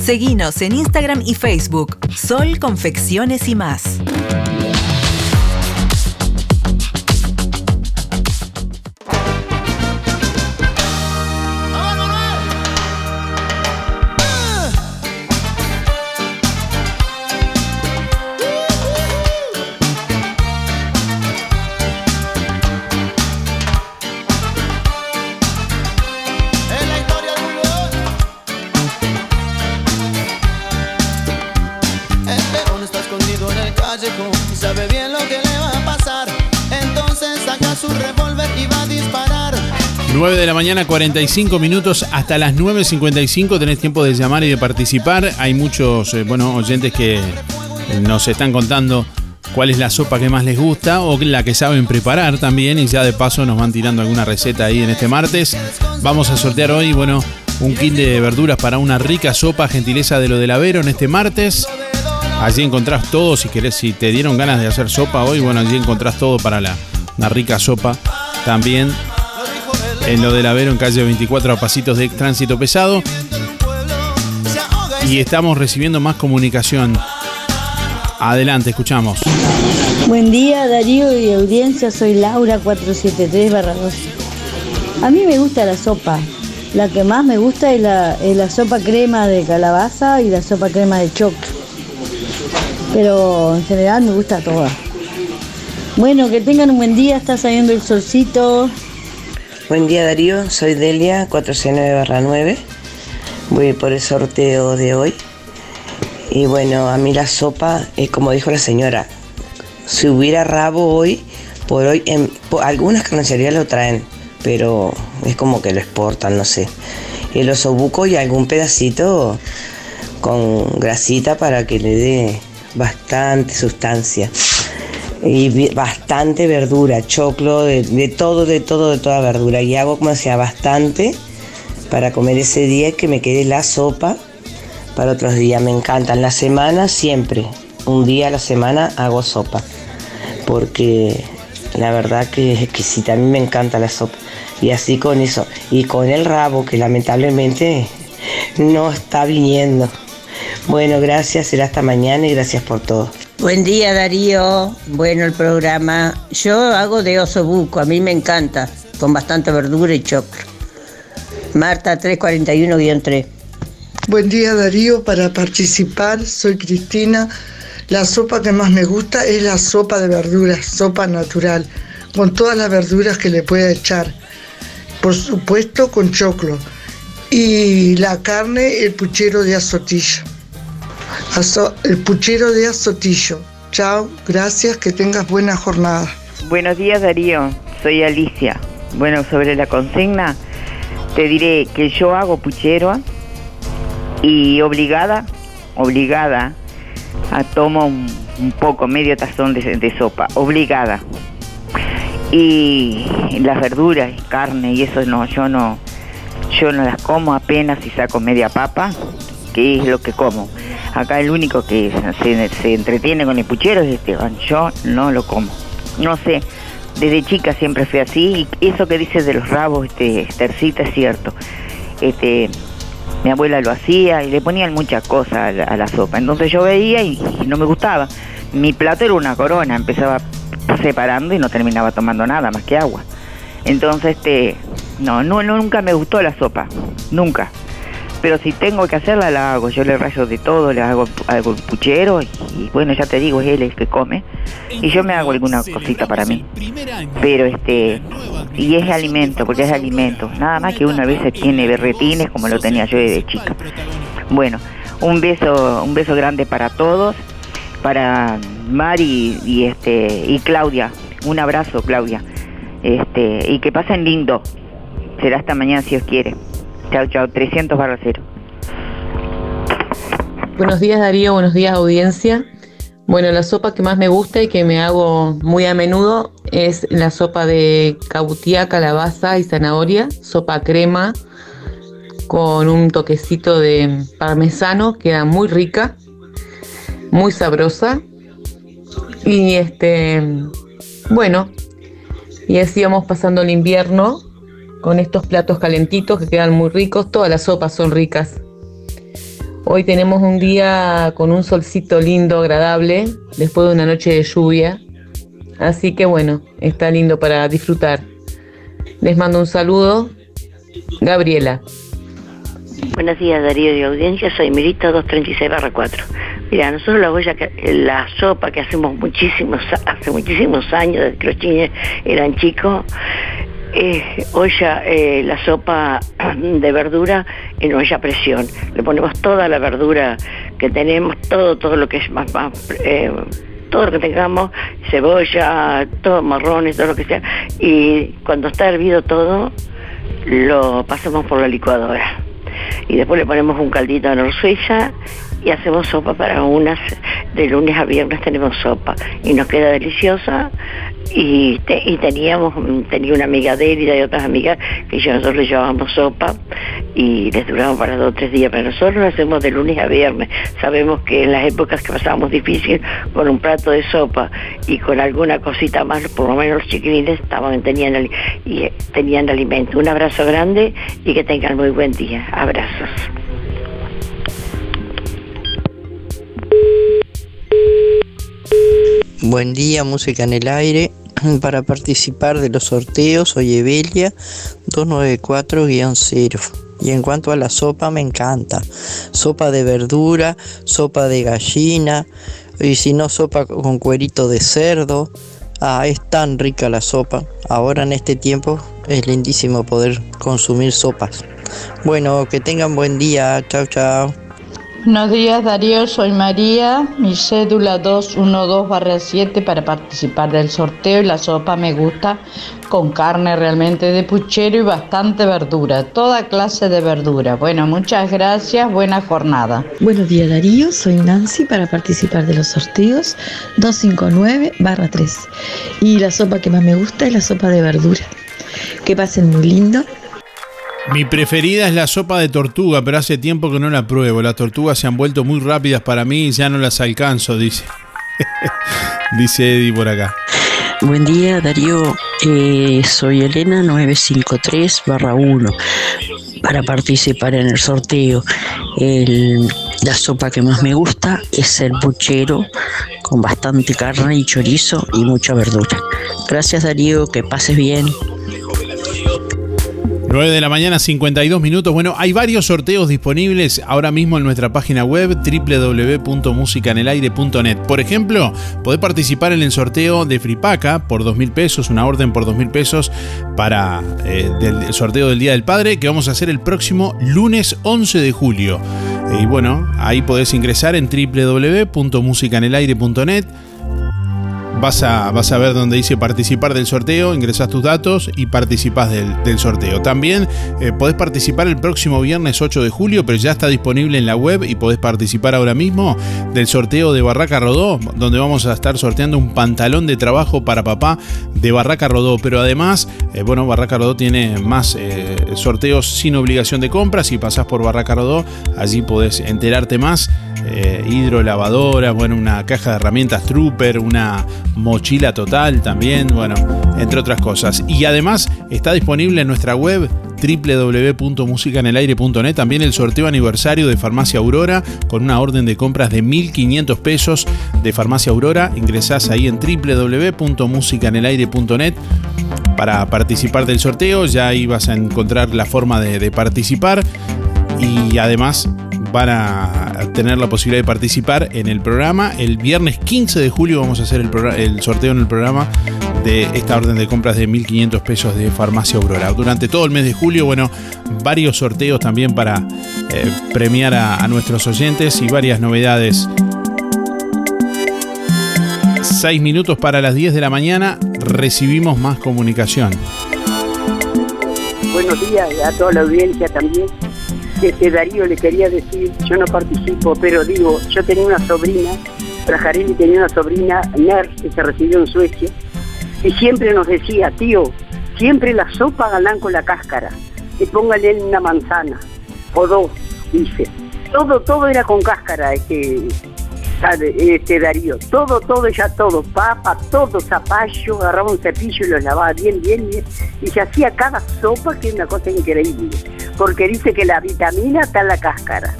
Seguinos en Instagram y Facebook. Sol Confecciones y más. 9 de la mañana, 45 minutos. Hasta las 9.55 tenés tiempo de llamar y de participar. Hay muchos eh, oyentes que nos están contando cuál es la sopa que más les gusta o la que saben preparar también. Y ya de paso nos van tirando alguna receta ahí en este martes. Vamos a sortear hoy, bueno, un kit de verduras para una rica sopa, gentileza de lo del Avero en este martes. Allí encontrás todo, si querés, si te dieron ganas de hacer sopa hoy, bueno, allí encontrás todo para la, una rica sopa. También en lo del Avero, en calle 24 a pasitos de tránsito pesado. Y estamos recibiendo más comunicación. Adelante, escuchamos. Buen día Darío y audiencia, soy Laura 473 barra 12. A mí me gusta la sopa. La que más me gusta es la, es la sopa crema de calabaza y la sopa crema de choclo. Pero en general me gusta toda. Bueno, que tengan un buen día, está saliendo el solcito. Buen día Darío, soy Delia 409 9. Voy por el sorteo de hoy. Y bueno, a mí la sopa, es como dijo la señora, si hubiera rabo hoy, por hoy, en, algunas carnicerías lo traen, pero es como que lo exportan, no sé. El osobuco y algún pedacito con grasita para que le dé bastante sustancia. Y bastante verdura, choclo, de, de todo, de todo, de toda verdura. Y hago como sea bastante para comer ese día y que me quede la sopa para otros días. Me encantan. La semana siempre, un día a la semana hago sopa. Porque la verdad que es exquisita. A mí me encanta la sopa. Y así con eso. Y con el rabo, que lamentablemente no está viniendo. Bueno, gracias. Será hasta mañana y gracias por todo. Buen día Darío, bueno el programa. Yo hago de osobuco, a mí me encanta, con bastante verdura y choclo. Marta 341-3. Buen día Darío, para participar soy Cristina. La sopa que más me gusta es la sopa de verduras, sopa natural, con todas las verduras que le pueda echar. Por supuesto con choclo. Y la carne, el puchero de azotillo. El puchero de azotillo. Chao, gracias, que tengas buena jornada. Buenos días Darío, soy Alicia. Bueno, sobre la consigna, te diré que yo hago puchero y obligada, obligada, a tomo un, un poco, medio tazón de, de sopa, obligada. Y las verduras carne y eso no, yo no, yo no las como apenas si saco media papa, que es lo que como. Acá el único que se, se entretiene con el puchero es Esteban, yo no lo como. No sé, desde chica siempre fui así y eso que dices de los rabos, este, Estercita, es cierto. Este, mi abuela lo hacía y le ponían muchas cosas a la, a la sopa. Entonces yo veía y, y no me gustaba. Mi plato era una corona, empezaba separando y no terminaba tomando nada más que agua. Entonces, este, no, no, nunca me gustó la sopa, nunca. Pero si tengo que hacerla, la hago. Yo le rayo de todo, le hago algo puchero y, y bueno, ya te digo, es él el que come. Y yo me hago alguna cosita para mí. Pero este, y es alimento, porque es alimento. Nada más que uno a veces tiene berretines como lo tenía yo desde chica. Bueno, un beso, un beso grande para todos, para Mari y este y Claudia. Un abrazo, Claudia. Este, y que pasen lindo. Será hasta mañana si Dios quiere. Chao, chao, 300 barra. Buenos días Darío, buenos días audiencia. Bueno, la sopa que más me gusta y que me hago muy a menudo es la sopa de cabutía, calabaza y zanahoria, sopa crema con un toquecito de parmesano, queda muy rica, muy sabrosa. Y este, bueno, y así vamos pasando el invierno con estos platos calentitos que quedan muy ricos, todas las sopas son ricas. Hoy tenemos un día con un solcito lindo, agradable, después de una noche de lluvia. Así que bueno, está lindo para disfrutar. Les mando un saludo. Gabriela. Buenos días Darío de audiencia, soy Mirita 236 barra 4. Mira, nosotros la la sopa que hacemos muchísimos, hace muchísimos años, desde que los chinos eran chicos, eh, olla, la sopa de verdura en olla a presión. Le ponemos toda la verdura que tenemos, todo, todo lo que es más, más eh, todo lo que tengamos, cebolla, todo marrones, todo lo que sea. Y cuando está hervido todo, lo pasamos por la licuadora. Y después le ponemos un caldito de nor suiza y hacemos sopa para unas, de lunes a viernes tenemos sopa. Y nos queda deliciosa y, te- y teníamos tenía una amiga de él y de otras amigas que yo, nosotros le llevábamos sopa y les duraba para dos o tres días, pero nosotros lo hacemos de lunes a viernes. Sabemos que en las épocas que pasábamos difícil, con un plato de sopa y con alguna cosita más, por lo menos los chiquilines estaban, tenían, y, eh, tenían alimento. Un abrazo grande y que tengan muy buen día. Abrazos. Buen día, música en el aire. Para participar de los sorteos, soy Evelia 294-0. Y en cuanto a la sopa, me encanta. Sopa de verdura, sopa de gallina, y si no, sopa con cuerito de cerdo. Ah, es tan rica la sopa. Ahora en este tiempo es lindísimo poder consumir sopas. Bueno, que tengan buen día. Chao, chao. Buenos días Darío, soy María, mi cédula 212-7 para participar del sorteo y la sopa me gusta con carne realmente de puchero y bastante verdura, toda clase de verdura. Bueno, muchas gracias, buena jornada. Buenos días Darío, soy Nancy para participar de los sorteos 259-3. Y la sopa que más me gusta es la sopa de verdura. Que pasen muy lindo. Mi preferida es la sopa de tortuga, pero hace tiempo que no la pruebo. Las tortugas se han vuelto muy rápidas para mí y ya no las alcanzo, dice. dice Eddie por acá. Buen día Darío, Eh, soy Elena 953-1 para participar en el sorteo. La sopa que más me gusta es el puchero con bastante carne y chorizo y mucha verdura. Gracias Darío, que pases bien. 9 de la mañana, 52 minutos. Bueno, hay varios sorteos disponibles ahora mismo en nuestra página web www.musicanelaire.net. Por ejemplo, podés participar en el sorteo de Fripaca por 2 mil pesos, una orden por 2 mil pesos para eh, el sorteo del Día del Padre que vamos a hacer el próximo lunes 11 de julio. Y bueno, ahí podés ingresar en www.musicanelaire.net. Vas a, vas a ver donde dice participar del sorteo, ingresas tus datos y participas del, del sorteo. También eh, podés participar el próximo viernes 8 de julio, pero ya está disponible en la web y podés participar ahora mismo del sorteo de Barraca Rodó, donde vamos a estar sorteando un pantalón de trabajo para papá de Barraca Rodó. Pero además, eh, bueno, Barraca Rodó tiene más eh, sorteos sin obligación de compra. Si pasás por Barraca Rodó, allí podés enterarte más. Eh, hidrolavadora, bueno, una caja de herramientas Trooper, una mochila total también, bueno, entre otras cosas. Y además está disponible en nuestra web www.musicanelaire.net también el sorteo aniversario de Farmacia Aurora con una orden de compras de 1.500 pesos de Farmacia Aurora. Ingresás ahí en www.musicanelaire.net para participar del sorteo. Ya ahí vas a encontrar la forma de, de participar y además van a tener la posibilidad de participar en el programa. El viernes 15 de julio vamos a hacer el, sorteo en el programa de esta orden de compras de 1.500 pesos de Farmacia Aurora. Durante todo el mes de julio, bueno, varios sorteos también para eh, premiar a, a nuestros oyentes y varias novedades. 6 minutos para las 10 de la mañana, recibimos más comunicación. Buenos días a toda la audiencia también. Este Darío le quería decir, yo no participo, pero digo, yo tenía una sobrina, Trajarelli tenía una sobrina, Ner, que se recibió en Suecia, y siempre nos decía, tío, siempre la sopa ganan con la cáscara, y póngale una manzana, o dos, dice. Todo, todo era con cáscara, este, este Darío, todo, todo, ya todo, papa, todo, zapallo, agarraba un cepillo y lo lavaba bien, bien, bien, y se hacía cada sopa que es una cosa increíble, porque dice que la vitamina está en la cáscara.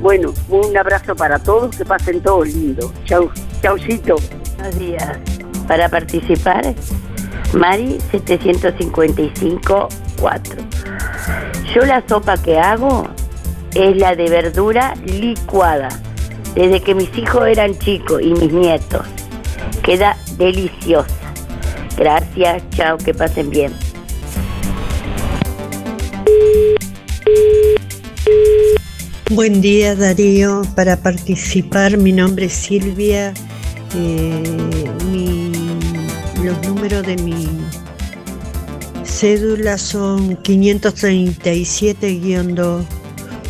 Bueno, un abrazo para todos, que pasen todos lindo. Chau, chaucito. Buenos días. Para participar, Mari 755 4. Yo la sopa que hago es la de verdura licuada. Desde que mis hijos eran chicos y mis nietos. Queda deliciosa. Gracias, chao, que pasen bien. Buen día Darío, para participar mi nombre es Silvia, eh, los números de mi cédula son 537-2.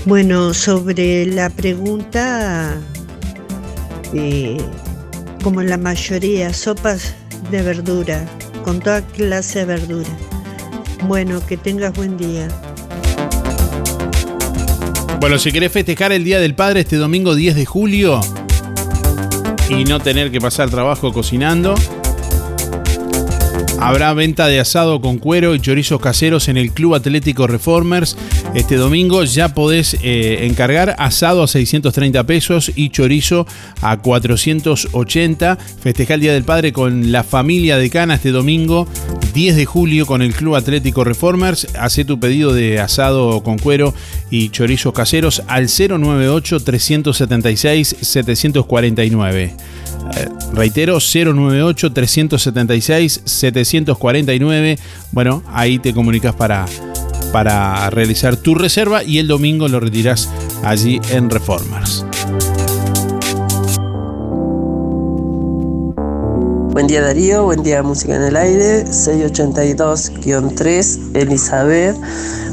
Bueno, sobre la pregunta, como la mayoría, sopas de verdura, con toda clase de verdura. Bueno, que tengas buen día. Bueno, si querés festejar el Día del Padre este domingo 10 de julio y no tener que pasar trabajo cocinando, Habrá venta de asado con cuero y chorizos caseros en el Club Atlético Reformers. Este domingo ya podés eh, encargar asado a 630 pesos y chorizo a 480. Festeja el Día del Padre con la familia de Cana este domingo 10 de julio con el Club Atlético Reformers. Hace tu pedido de asado con cuero y chorizos caseros al 098 376 749. Eh, reitero, 098-376-749. Bueno, ahí te comunicas para, para realizar tu reserva y el domingo lo retirás allí en Reformers. Buen día Darío, buen día Música en el Aire, 682-3, Elizabeth.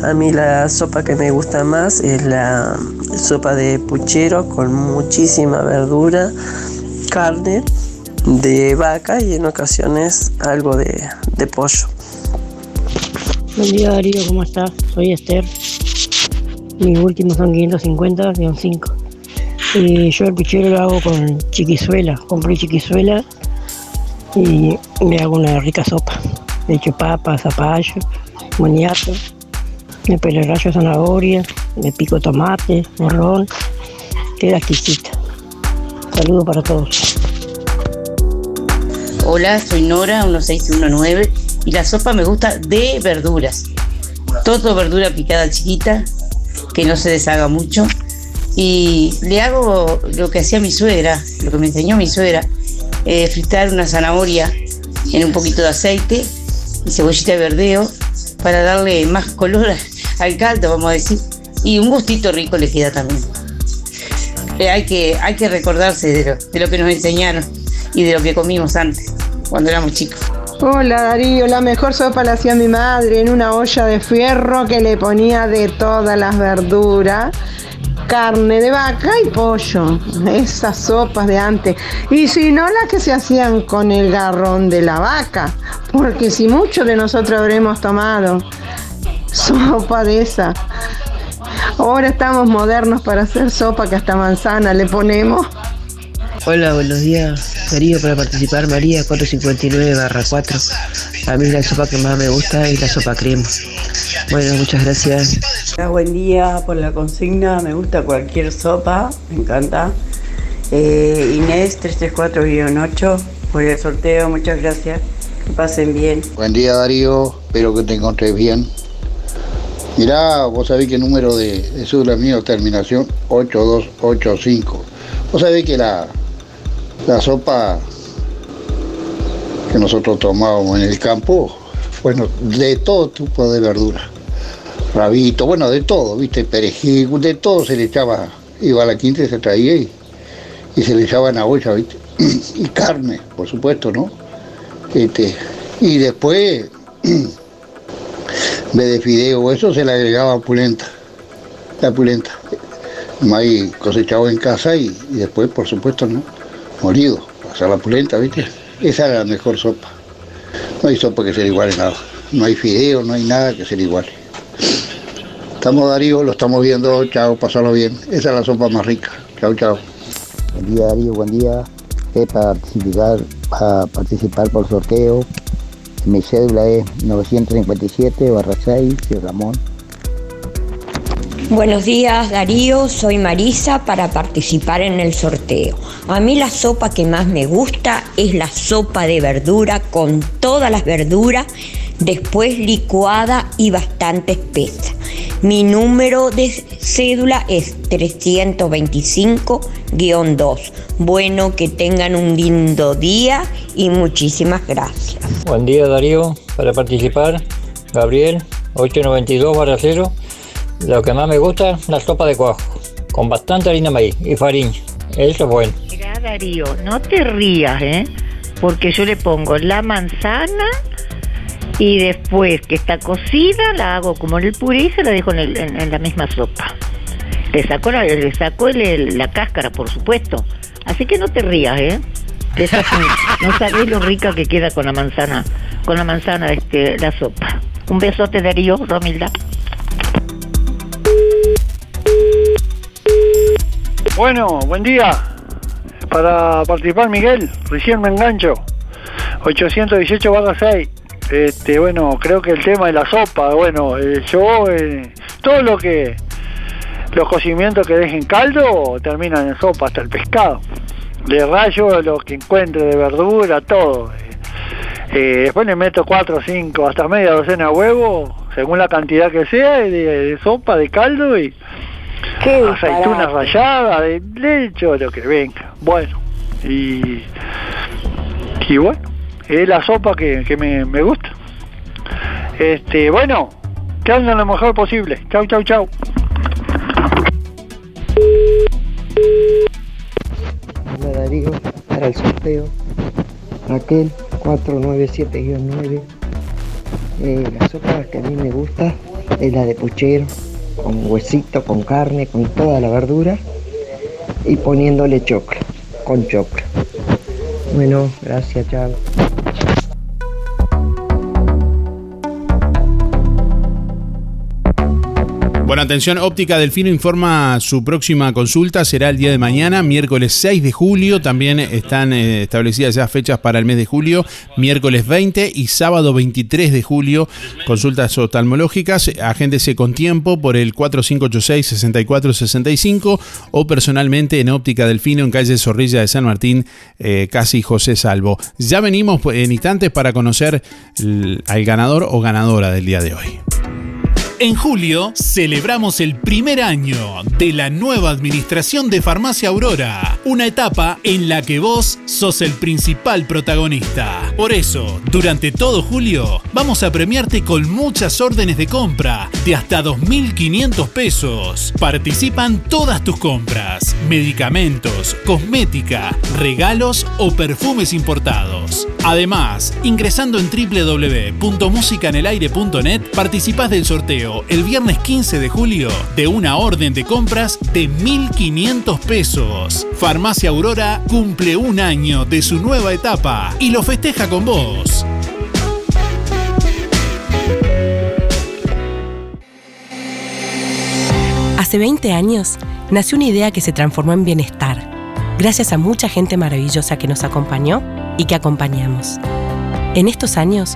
A mí la sopa que me gusta más es la sopa de puchero con muchísima verdura, carne de vaca y en ocasiones algo de, pollo. Buen día Darío, ¿cómo estás? Soy Esther. Mis últimos son 550, 5. Y yo el puchero lo hago con chiquizuela. Compré chiquizuela y me hago una rica sopa. Le echo papa, zapallo, moniato, me pelo rayo zanahoria, me pico tomate, morrón. Queda exquisita. Saludos para todos. Hola, soy Nora, 1619 y la sopa me gusta de verduras. Todo verdura picada chiquita, que no se deshaga mucho. Y le hago lo que hacía mi suegra, lo que me enseñó mi suegra, eh, fritar una zanahoria en un poquito de aceite y cebollita de verdeo para darle más color al caldo, vamos a decir. Y un gustito rico le queda también. Eh, hay, que, hay que recordarse de lo, de lo que nos enseñaron y de lo que comimos antes, cuando éramos chicos. Hola Darío, la mejor sopa la hacía mi madre en una olla de fierro que le ponía de todas las verduras carne de vaca y pollo, esas sopas de antes. Y si no, las que se hacían con el garrón de la vaca, porque si muchos de nosotros habremos tomado sopa de esa. Ahora estamos modernos para hacer sopa que hasta manzana le ponemos. Hola, buenos días. Darío para participar, María 459 barra 4. A mí la sopa que más me gusta es la sopa crema. Bueno, muchas gracias. Buen día por la consigna, me gusta cualquier sopa, me encanta. Eh, Inés 334-8 por el sorteo, muchas gracias. Que pasen bien. Buen día Darío, espero que te encontres bien. Mirá, vos sabés que el número de, de la mío, terminación 8285. Vos sabés que la, la sopa que nosotros tomábamos en el campo, bueno, de todo tipo de verdura. Rabito, bueno, de todo, viste, perejil, de todo se le echaba, iba a la quinta y se traía y, se le echaba en la olla, viste. y carne, por supuesto, ¿no? Este, y después, de fideo, eso se le agregaba pulenta, la pulenta. Maíz cosechado en casa y después, por supuesto, ¿no? molido, pasar la pulenta, ¿viste? Esa era la mejor sopa. No hay sopa que sea igual en nada. No hay fideo, no hay nada que sea igual. Estamos Darío, lo estamos viendo, chao, pasarlo bien. Esa es la sopa más rica. Chao, chao. Buen día Darío, buen día. Es para participar, para participar por sorteo. Mi cédula es 957 barra 6, Ramón. Buenos días Darío, soy Marisa para participar en el sorteo. A mí la sopa que más me gusta es la sopa de verdura con todas las verduras, después licuada y bastante espesa. Mi número de cédula es 325-2. Bueno, que tengan un lindo día y muchísimas gracias. Buen día Darío, para participar, Gabriel, 892 0 lo que más me gusta es la sopa de cuajo, con bastante harina de maíz y farina. Eso es bueno. Mira, Darío, no te rías, ¿eh? Porque yo le pongo la manzana y después que está cocida la hago como en el puré y se la dejo en, la misma sopa. Le saco, la, le saco la cáscara, por supuesto. Así que no te rías, ¿eh? No sabés lo rica que queda con la manzana, con la manzana este, la sopa. Un besote Darío, Romilda. Bueno, buen día. Para participar, Miguel, recién me engancho. 818 barra 6. Este, bueno, creo que el tema de la sopa, bueno, eh, yo, eh, todo lo que, los cocimientos que dejen caldo terminan en sopa, hasta el pescado. Le rayo lo que encuentre de verdura, todo. Eh, después le meto 4, 5, hasta media docena de huevos, según la cantidad que sea, de, de sopa, de caldo y aceitunas ralladas, de leche, lo que venga. Bueno, y, y bueno, es la sopa que, que me, me gusta. Este, bueno, que anden lo mejor posible. Chau, chau, chau. Hola para el sorteo. Raquel 497-9. Eh, la sopa que a mí me gusta es la de puchero, con huesito, con carne, con toda la verdura y poniéndole choclo, con choclo. Bueno, gracias, chao. Bueno, atención, Óptica Delfino informa su próxima consulta será el día de mañana, miércoles 6 de julio. También están eh, establecidas ya fechas para el mes de julio, miércoles 20 y sábado 23 de julio. Consultas oftalmológicas, agéndese con tiempo por el 4586-6465 o personalmente en Óptica Delfino en calle Zorrilla de San Martín, eh, casi José Salvo. Ya venimos pues, en instantes para conocer al ganador o ganadora del día de hoy. En julio celebramos el primer año de la nueva administración de Farmacia Aurora, una etapa en la que vos sos el principal protagonista. Por eso, durante todo julio, vamos a premiarte con muchas órdenes de compra de hasta 2.500 pesos. Participan todas tus compras, medicamentos, cosmética, regalos o perfumes importados. Además, ingresando en www.musicanelaire.net, participás del sorteo el viernes 15 de julio de una orden de compras de 1.500 pesos. Farmacia Aurora cumple un año de su nueva etapa y lo festeja con vos. Hace 20 años nació una idea que se transformó en bienestar, gracias a mucha gente maravillosa que nos acompañó y que acompañamos. En estos años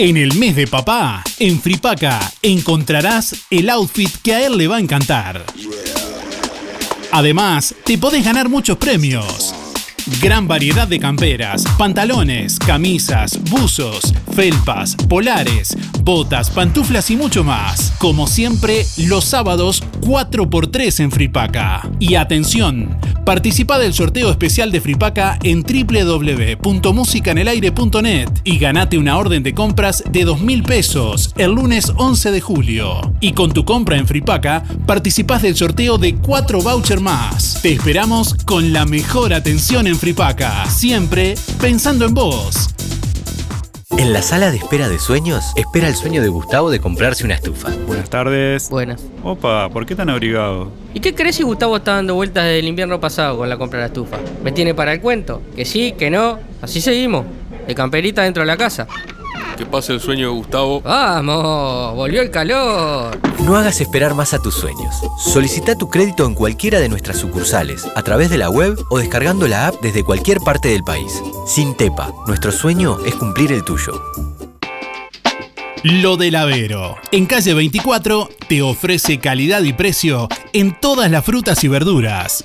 En el mes de papá, en Fripaca encontrarás el outfit que a él le va a encantar. Además, te podés ganar muchos premios. Gran variedad de camperas, pantalones, camisas, buzos, felpas, polares, botas, pantuflas y mucho más. Como siempre, los sábados 4x3 en Fripaca. Y atención, participa del sorteo especial de Fripaca en www.musicanelaire.net y ganate una orden de compras de 2.000 pesos el lunes 11 de julio. Y con tu compra en Fripaca, participás del sorteo de 4 vouchers más. Te esperamos con la mejor atención en Fripaca, siempre pensando en vos. En la sala de espera de sueños, espera el sueño de Gustavo de comprarse una estufa. Buenas tardes. Buenas. Opa, ¿por qué tan abrigado? ¿Y qué crees si Gustavo está dando vueltas desde el invierno pasado con la compra de la estufa? ¿Me tiene para el cuento? Que sí, que no. Así seguimos. De camperita dentro de la casa. Que pase el sueño de Gustavo. ¡Vamos! ¡Volvió el calor! No hagas esperar más a tus sueños. Solicita tu crédito en cualquiera de nuestras sucursales, a través de la web o descargando la app desde cualquier parte del país. Sin Tepa, nuestro sueño es cumplir el tuyo. Lo del Avero. En calle 24 te ofrece calidad y precio en todas las frutas y verduras.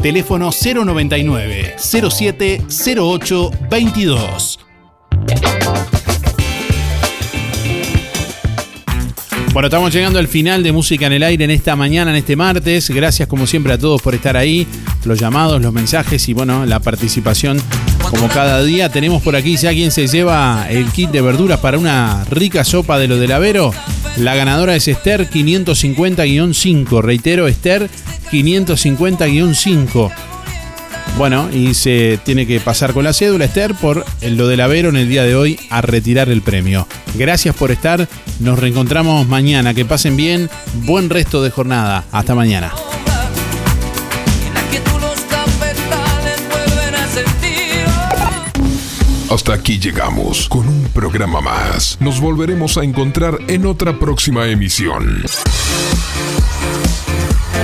Teléfono 099 07 08 22. Bueno, estamos llegando al final de Música en el Aire en esta mañana, en este martes. Gracias como siempre a todos por estar ahí, los llamados, los mensajes y bueno, la participación como cada día. Tenemos por aquí ya quien se lleva el kit de verduras para una rica sopa de lo del Avero. La ganadora es Esther 550-5. Reitero, Esther 550-5. Bueno, y se tiene que pasar con la cédula, Esther, por lo del Avero en el día de hoy a retirar el premio. Gracias por estar. Nos reencontramos mañana. Que pasen bien. Buen resto de jornada. Hasta mañana. Hasta aquí llegamos con un programa más. Nos volveremos a encontrar en otra próxima emisión.